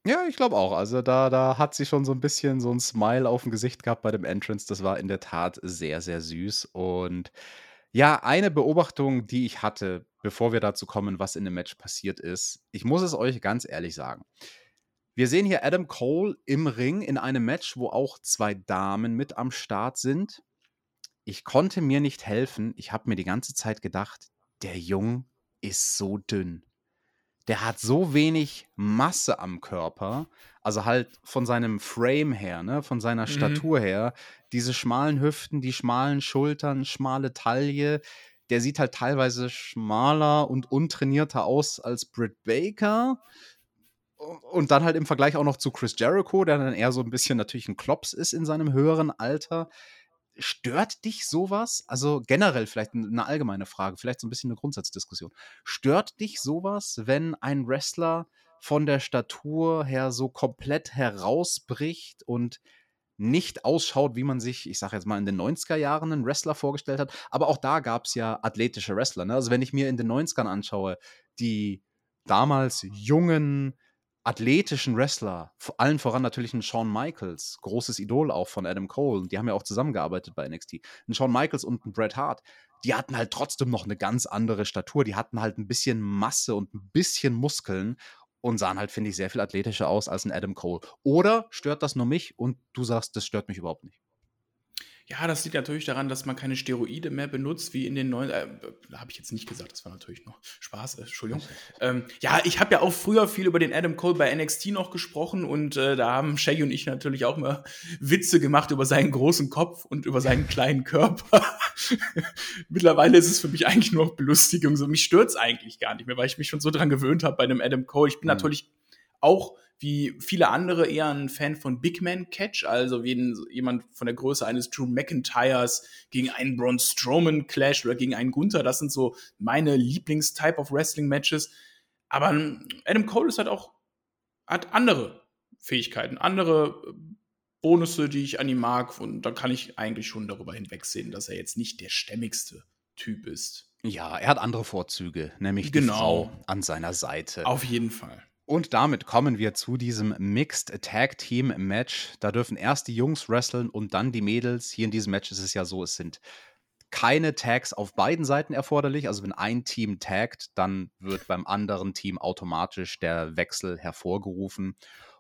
Ja, ich glaube auch. Also da, da hat sie schon so ein bisschen so ein Smile auf dem Gesicht gehabt bei dem Entrance. Das war in der Tat sehr, sehr süß. Und ja, eine Beobachtung, die ich hatte, bevor wir dazu kommen, was in dem Match passiert ist, ich muss es euch ganz ehrlich sagen. Wir sehen hier Adam Cole im Ring in einem Match, wo auch zwei Damen mit am Start sind. Ich konnte mir nicht helfen. Ich habe mir die ganze Zeit gedacht, der Jung ist so dünn der hat so wenig Masse am Körper, also halt von seinem Frame her, ne, von seiner mhm. Statur her, diese schmalen Hüften, die schmalen Schultern, schmale Taille, der sieht halt teilweise schmaler und untrainierter aus als Britt Baker. Und dann halt im Vergleich auch noch zu Chris Jericho, der dann eher so ein bisschen natürlich ein Klops ist in seinem höheren Alter. Stört dich sowas? Also generell vielleicht eine allgemeine Frage, vielleicht so ein bisschen eine Grundsatzdiskussion. Stört dich sowas, wenn ein Wrestler von der Statur her so komplett herausbricht und nicht ausschaut, wie man sich, ich sage jetzt mal, in den 90er Jahren einen Wrestler vorgestellt hat. Aber auch da gab es ja athletische Wrestler. Ne? Also wenn ich mir in den 90ern anschaue, die damals jungen, athletischen Wrestler, vor allen voran natürlich ein Shawn Michaels, großes Idol auch von Adam Cole, die haben ja auch zusammengearbeitet bei NXT, ein Shawn Michaels und ein Bret Hart, die hatten halt trotzdem noch eine ganz andere Statur, die hatten halt ein bisschen Masse und ein bisschen Muskeln und sahen halt, finde ich, sehr viel athletischer aus als ein Adam Cole. Oder stört das nur mich und du sagst, das stört mich überhaupt nicht? Ja, das liegt natürlich daran, dass man keine Steroide mehr benutzt, wie in den neuen. Äh, habe ich jetzt nicht gesagt, das war natürlich noch Spaß, äh, Entschuldigung. Ähm, ja, ich habe ja auch früher viel über den Adam Cole bei NXT noch gesprochen und äh, da haben Shaggy und ich natürlich auch immer Witze gemacht über seinen großen Kopf und über seinen kleinen Körper. Mittlerweile ist es für mich eigentlich nur noch Belustigung. So, mich stört es eigentlich gar nicht mehr, weil ich mich schon so dran gewöhnt habe bei einem Adam Cole. Ich bin mhm. natürlich auch wie viele andere eher ein Fan von Big Man Catch, also wie jemand von der Größe eines Drew McIntyres gegen einen Braun Strowman Clash oder gegen einen Gunther. Das sind so meine Lieblings-Type of Wrestling Matches. Aber Adam Cole ist halt auch, hat andere Fähigkeiten, andere Bonusse, die ich an ihm mag. Und da kann ich eigentlich schon darüber hinwegsehen, dass er jetzt nicht der stämmigste Typ ist. Ja, er hat andere Vorzüge, nämlich Genau. die Frau an seiner Seite. Auf jeden Fall. Und damit kommen wir zu diesem Mixed Tag Team Match. Da dürfen erst die Jungs wresteln und dann die Mädels. Hier in diesem Match ist es ja so, es sind keine Tags auf beiden Seiten erforderlich. Also wenn ein Team taggt, dann wird beim anderen Team automatisch der Wechsel hervorgerufen.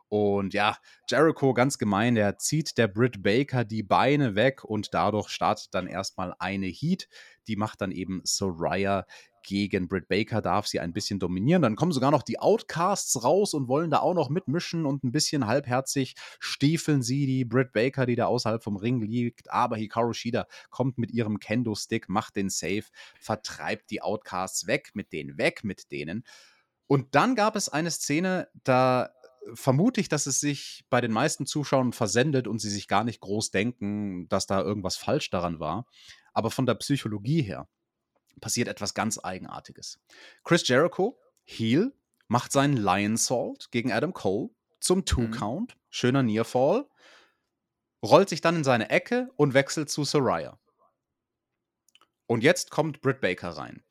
Und ja, Jericho ganz gemein, der zieht der Britt Baker die Beine weg und dadurch startet dann erstmal eine Heat. Die macht dann eben Soraya gegen Britt Baker, darf sie ein bisschen dominieren. Dann kommen sogar noch die Outcasts raus und wollen da auch noch mitmischen und ein bisschen halbherzig stiefeln sie die Britt Baker, die da außerhalb vom Ring liegt. Aber Hikaru Shida kommt mit ihrem Kendo-Stick, macht den Save, vertreibt die Outcasts weg, mit denen weg, mit denen. Und dann gab es eine Szene, da vermute ich, dass es sich bei den meisten Zuschauern versendet und sie sich gar nicht groß denken, dass da irgendwas falsch daran war. Aber von der Psychologie her passiert etwas ganz Eigenartiges. Chris Jericho, Heel, macht seinen Lion Salt gegen Adam Cole zum Two-Count. Schöner Nearfall. Rollt sich dann in seine Ecke und wechselt zu Soraya. Und jetzt kommt Britt Baker rein.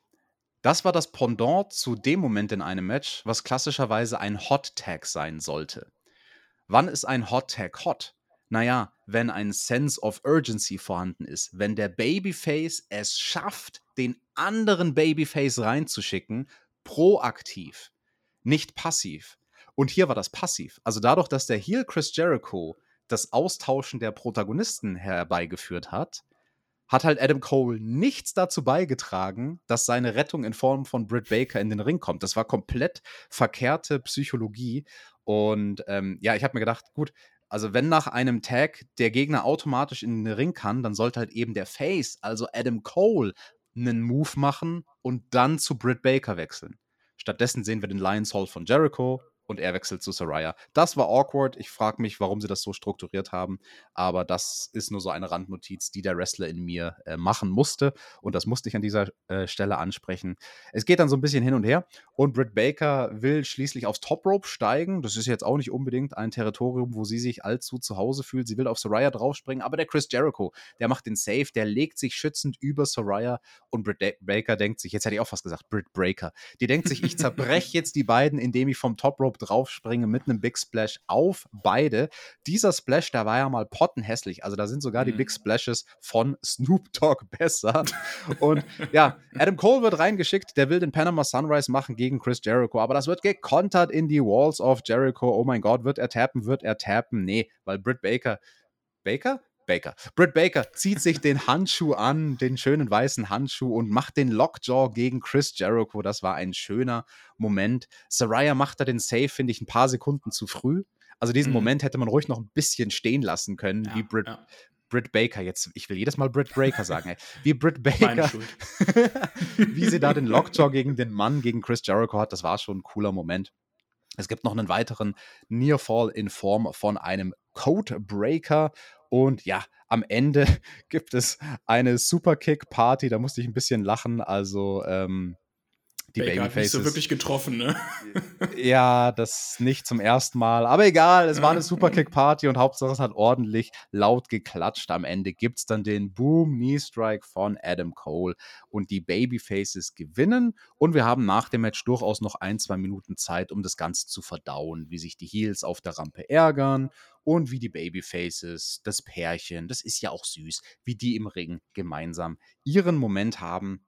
Das war das Pendant zu dem Moment in einem Match, was klassischerweise ein Hot Tag sein sollte. Wann ist ein Hot Tag hot? Naja, wenn ein Sense of Urgency vorhanden ist, wenn der Babyface es schafft, den anderen Babyface reinzuschicken, proaktiv, nicht passiv. Und hier war das passiv. Also dadurch, dass der Heel Chris Jericho das Austauschen der Protagonisten herbeigeführt hat, hat halt Adam Cole nichts dazu beigetragen, dass seine Rettung in Form von Britt Baker in den Ring kommt. Das war komplett verkehrte Psychologie. Und ähm, ja, ich habe mir gedacht, gut, also wenn nach einem Tag der Gegner automatisch in den Ring kann, dann sollte halt eben der Face, also Adam Cole, einen Move machen und dann zu Britt Baker wechseln. Stattdessen sehen wir den Lions Hall von Jericho und er wechselt zu Soraya. Das war awkward. Ich frage mich, warum sie das so strukturiert haben. Aber das ist nur so eine Randnotiz, die der Wrestler in mir äh, machen musste. Und das musste ich an dieser äh, Stelle ansprechen. Es geht dann so ein bisschen hin und her. Und Britt Baker will schließlich aufs Top Rope steigen. Das ist jetzt auch nicht unbedingt ein Territorium, wo sie sich allzu zu Hause fühlt. Sie will auf Soraya draufspringen. Aber der Chris Jericho, der macht den Save, der legt sich schützend über Soraya. Und Britt Baker denkt sich, jetzt hätte ich auch fast gesagt, Britt Breaker. Die denkt sich, ich zerbreche jetzt die beiden, indem ich vom Top Rope draufspringe mit einem Big Splash auf beide. Dieser Splash, der war ja mal pottenhässlich. Also da sind sogar die Mhm. Big Splashes von Snoop Dogg besser. Und ja, Adam Cole wird reingeschickt, der will den Panama Sunrise machen gegen Chris Jericho, aber das wird gekontert in die Walls of Jericho. Oh mein Gott, wird er tappen, wird er tappen? Nee, weil Britt Baker, Baker? Baker. Britt Baker zieht sich den Handschuh an, den schönen weißen Handschuh und macht den Lockjaw gegen Chris Jericho. Das war ein schöner Moment. Saraya macht da den Save, finde ich, ein paar Sekunden zu früh. Also diesen Mhm. Moment hätte man ruhig noch ein bisschen stehen lassen können, Ja, wie Britt, ja. Britt Baker. Jetzt, ich will jedes Mal Britt Baker sagen, ey. wie Britt Baker, wie sie da den Lockjaw gegen den Mann, gegen Chris Jericho hat, das war schon ein cooler Moment. Es gibt noch einen weiteren Nearfall in Form von einem Codebreaker. Und ja, am Ende gibt es eine Superkick-Party. Da musste ich ein bisschen lachen. Also, ähm, die Baker hat nicht Babyfaces. so wirklich getroffen, ne? Ja, das nicht zum ersten Mal. Aber egal, es war eine Superkick-Party und Hauptsache es hat ordentlich laut geklatscht. Am Ende gibt es dann den Boom-Knee-Strike von Adam Cole und die Babyfaces gewinnen. Und wir haben nach dem Match durchaus noch ein, zwei Minuten Zeit, um das Ganze zu verdauen, wie sich die Heels auf der Rampe ärgern und wie die Babyfaces, das Pärchen, das ist ja auch süß, wie die im Ring gemeinsam ihren Moment haben.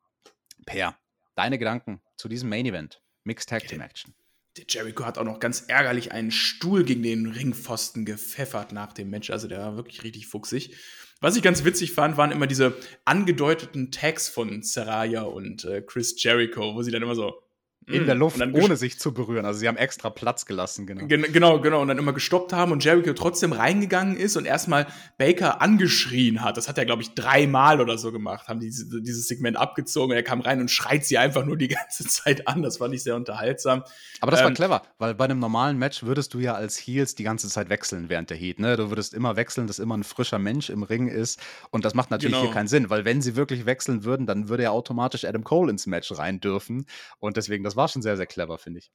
Per, deine Gedanken zu diesem Main Event? Mixed Tag Team Action. Der Jericho hat auch noch ganz ärgerlich einen Stuhl gegen den Ringpfosten gepfeffert nach dem Match. Also der war wirklich richtig fuchsig. Was ich ganz witzig fand, waren immer diese angedeuteten Tags von Saraya und äh, Chris Jericho, wo sie dann immer so In mm, der Luft, dann ges- ohne sich zu berühren. Also sie haben extra Platz gelassen, genau. Gen genau, genau. Und dann immer gestoppt haben und Jericho trotzdem reingegangen ist und erstmal Baker angeschrien hat. Das hat er, glaube ich, dreimal oder so gemacht. Haben diese, dieses Segment abgezogen und er kam rein und schreit sie einfach nur die ganze Zeit an. Das fand ich sehr unterhaltsam. Aber das war Ähm, clever, weil bei einem normalen Match würdest du ja als Heels die ganze Zeit wechseln während der Heat. Ne? Du würdest immer wechseln, dass immer ein frischer Mensch im Ring ist. Und das macht natürlich Genau. hier keinen Sinn, weil wenn sie wirklich wechseln würden, dann würde ja automatisch Adam Cole ins Match rein dürfen. Und deswegen, das war schon sehr, sehr clever, finde ich.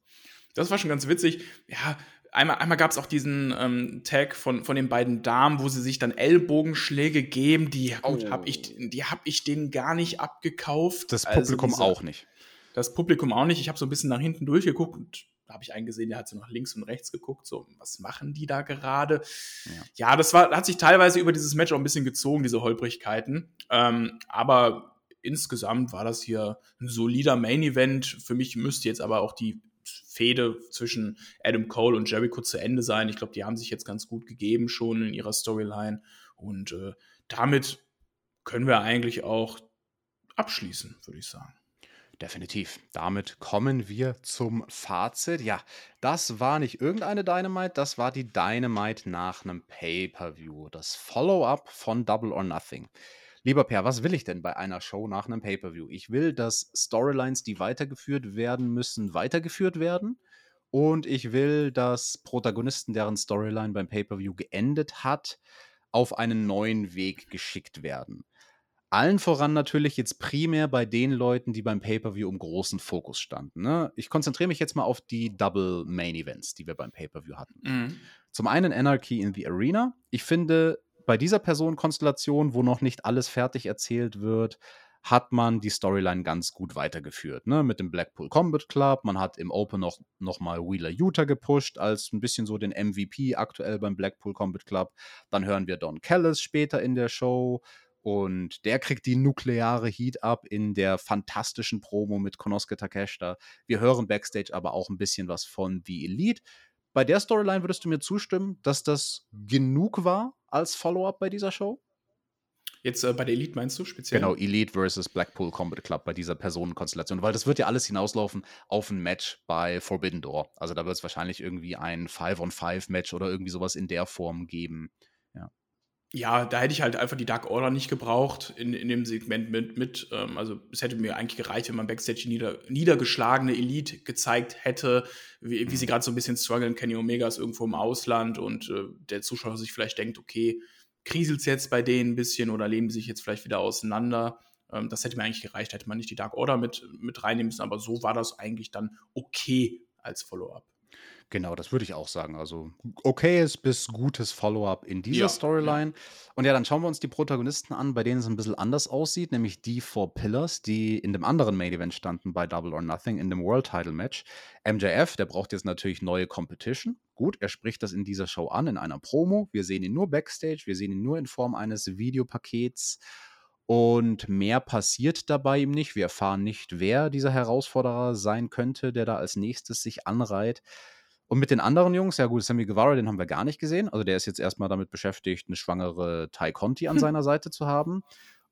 Das war schon ganz witzig. Ja, Einmal, einmal gab es auch diesen ähm, Tag von, von den beiden Damen, wo sie sich dann Ellbogenschläge geben. Die, oh. hab ich, die habe ich denen gar nicht abgekauft. Das also Publikum also diese, auch nicht. Das Publikum auch nicht. Ich habe so ein bisschen nach hinten durchgeguckt und da habe ich einen gesehen, der hat so nach links und rechts geguckt, so, was machen die da gerade? Ja, ja das war, hat sich teilweise über dieses Match auch ein bisschen gezogen, diese Holprigkeiten. Ähm, aber insgesamt war das hier ein solider Main-Event. Für mich müsste jetzt aber auch die Fehde zwischen Adam Cole und Jericho zu Ende sein. Ich glaube, die haben sich jetzt ganz gut gegeben schon in ihrer Storyline. Und äh, damit können wir eigentlich auch abschließen, würde ich sagen. Definitiv. Damit kommen wir zum Fazit. Ja, das war nicht irgendeine Dynamite, das war die Dynamite nach einem Pay-per-View. Das Follow-up von Double or Nothing. Lieber Per, was will ich denn bei einer Show nach einem Pay-per-View? Ich will, dass Storylines, die weitergeführt werden müssen, weitergeführt werden. Und ich will, dass Protagonisten, deren Storyline beim Pay-per-View geendet hat, auf einen neuen Weg geschickt werden. Allen voran natürlich jetzt primär bei den Leuten, die beim Pay-Per-View im großen Fokus standen. Ne? Ich konzentriere mich jetzt mal auf die Double Main Events, die wir beim Pay-Per-View hatten. Mhm. Zum einen Anarchy in the Arena. Ich finde, bei dieser Personenkonstellation, wo noch nicht alles fertig erzählt wird, hat man die Storyline ganz gut weitergeführt. Ne? Mit dem Blackpool Combat Club. Man hat im Open noch, noch mal Wheeler Utah gepusht, als ein bisschen so den MVP aktuell beim Blackpool Combat Club. Dann hören wir Don Callis später in der Show. Und der kriegt die nukleare Heat ab in der fantastischen Promo mit Konosuke Takeshita. Wir hören backstage aber auch ein bisschen was von The Elite. Bei der Storyline würdest du mir zustimmen, dass das genug war als Follow-up bei dieser Show? Jetzt äh, bei der Elite meinst du speziell? Genau, Elite versus Blackpool Combat Club bei dieser Personenkonstellation, weil das wird ja alles hinauslaufen auf ein Match bei Forbidden Door. Also da wird es wahrscheinlich irgendwie ein 5-on-5-Match oder irgendwie sowas in der Form geben. Ja da hätte ich halt einfach die Dark Order nicht gebraucht in, in dem Segment mit. mit ähm, also es hätte mir eigentlich gereicht, wenn man Backstage die nieder, niedergeschlagene Elite gezeigt hätte, wie, wie sie gerade so ein bisschen strugglen. Kenny Omega ist irgendwo im Ausland und äh, der Zuschauer sich vielleicht denkt, okay, kriselt es jetzt bei denen ein bisschen oder lehnen sich jetzt vielleicht wieder auseinander. Ähm, das hätte mir eigentlich gereicht, hätte man nicht die Dark Order mit, mit reinnehmen müssen, aber so war das eigentlich dann okay als Follow-up. Genau, das würde ich auch sagen. Also okayes bis gutes Follow-up in dieser ja, Storyline. Ja. Und ja, dann schauen wir uns die Protagonisten an, bei denen es ein bisschen anders aussieht, nämlich die Four Pillars, die in dem anderen Main Event standen bei Double or Nothing in dem World Title Match. MJF, der braucht jetzt natürlich neue Competition. Gut, er spricht das in dieser Show an, in einer Promo. Wir sehen ihn nur backstage, wir sehen ihn nur in Form eines Videopakets. Und mehr passiert dabei ihm nicht. Wir erfahren nicht, wer dieser Herausforderer sein könnte, der da als nächstes sich anreiht. Und mit den anderen Jungs, ja gut, Sammy Guevara, den haben wir gar nicht gesehen. Also der ist jetzt erstmal damit beschäftigt, eine schwangere Ty Conti an hm. seiner Seite zu haben.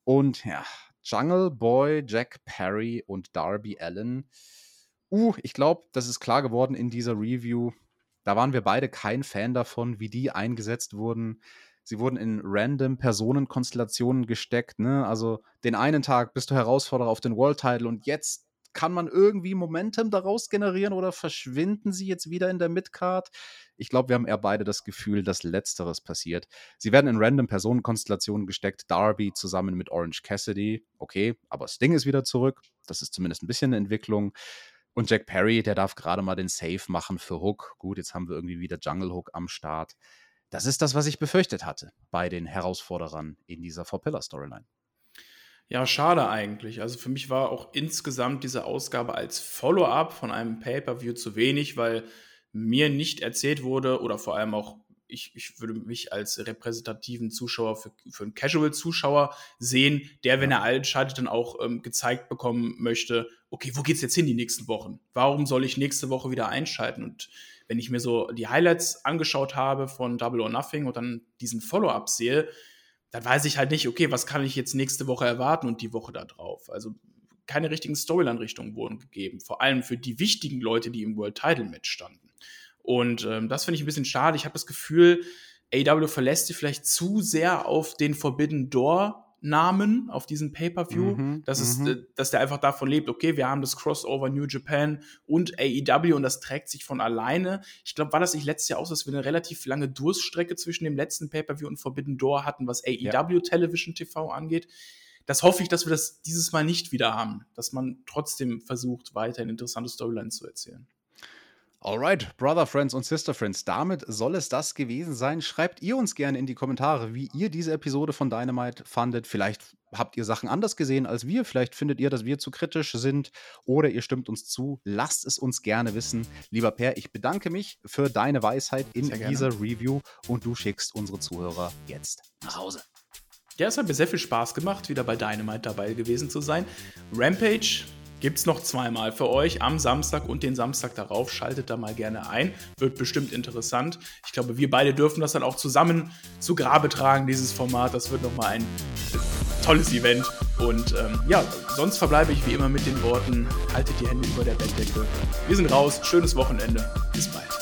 Und ja, Jungle Boy, Jack Perry und Darby Allen. Uh, ich glaube, das ist klar geworden in dieser Review. Da waren wir beide kein Fan davon, wie die eingesetzt wurden. Sie wurden in random Personenkonstellationen gesteckt. Ne? Also den einen Tag bist du Herausforderer auf den World Title und jetzt kann man irgendwie Momentum daraus generieren oder verschwinden sie jetzt wieder in der Midcard? Ich glaube, wir haben eher beide das Gefühl, dass Letzteres passiert. Sie werden in random Personenkonstellationen gesteckt. Darby zusammen mit Orange Cassidy. Okay, aber Sting ist wieder zurück. Das ist zumindest ein bisschen eine Entwicklung. Und Jack Perry, der darf gerade mal den Save machen für Hook. Gut, jetzt haben wir irgendwie wieder Jungle Hook am Start. Das ist das, was ich befürchtet hatte bei den Herausforderern in dieser Four-Pillar-Storyline. Ja, schade eigentlich. Also für mich war auch insgesamt diese Ausgabe als Follow-up von einem Pay-per-View zu wenig, weil mir nicht erzählt wurde oder vor allem auch ich, ich würde mich als repräsentativen Zuschauer für, für einen Casual-Zuschauer sehen, der, wenn er einschaltet, dann auch ähm, gezeigt bekommen möchte, okay, wo geht's jetzt hin die nächsten Wochen? Warum soll ich nächste Woche wieder einschalten? Und wenn ich mir so die Highlights angeschaut habe von Double or Nothing und dann diesen Follow-up sehe, dann weiß ich halt nicht, okay, was kann ich jetzt nächste Woche erwarten und die Woche da drauf. Also keine richtigen Storyline-Richtungen wurden gegeben, vor allem für die wichtigen Leute, die im World Title Match standen. Und ähm, das finde ich ein bisschen schade. Ich habe das Gefühl, AW verlässt sich vielleicht zu sehr auf den Forbidden Door Namen auf diesem Pay-per-View, mhm, dass, mhm. Äh, dass der einfach davon lebt, okay, wir haben das Crossover New Japan und AEW und das trägt sich von alleine. Ich glaube, war das nicht letztes Jahr auch, dass wir eine relativ lange Durststrecke zwischen dem letzten Pay-per-View und Forbidden Door hatten, was AEW ja. Television TV angeht. Das hoffe ich, dass wir das dieses Mal nicht wieder haben, dass man trotzdem versucht, weiterhin interessante Storylines zu erzählen. Alright, Brother Friends und Sister Friends, damit soll es das gewesen sein. Schreibt ihr uns gerne in die Kommentare, wie ihr diese Episode von Dynamite fandet. Vielleicht habt ihr Sachen anders gesehen als wir, vielleicht findet ihr, dass wir zu kritisch sind oder ihr stimmt uns zu. Lasst es uns gerne wissen. Lieber Per, ich bedanke mich für deine Weisheit in dieser Review und du schickst unsere Zuhörer jetzt nach Hause. Ja, es hat mir sehr viel Spaß gemacht, wieder bei Dynamite dabei gewesen zu sein. Rampage Gibt es noch zweimal für euch am Samstag und den Samstag darauf. Schaltet da mal gerne ein. Wird bestimmt interessant. Ich glaube, wir beide dürfen das dann auch zusammen zu Grabe tragen, dieses Format. Das wird nochmal ein tolles Event. Und ähm, ja, sonst verbleibe ich wie immer mit den Worten: haltet die Hände über der Bettdecke. Wir sind raus. Schönes Wochenende. Bis bald.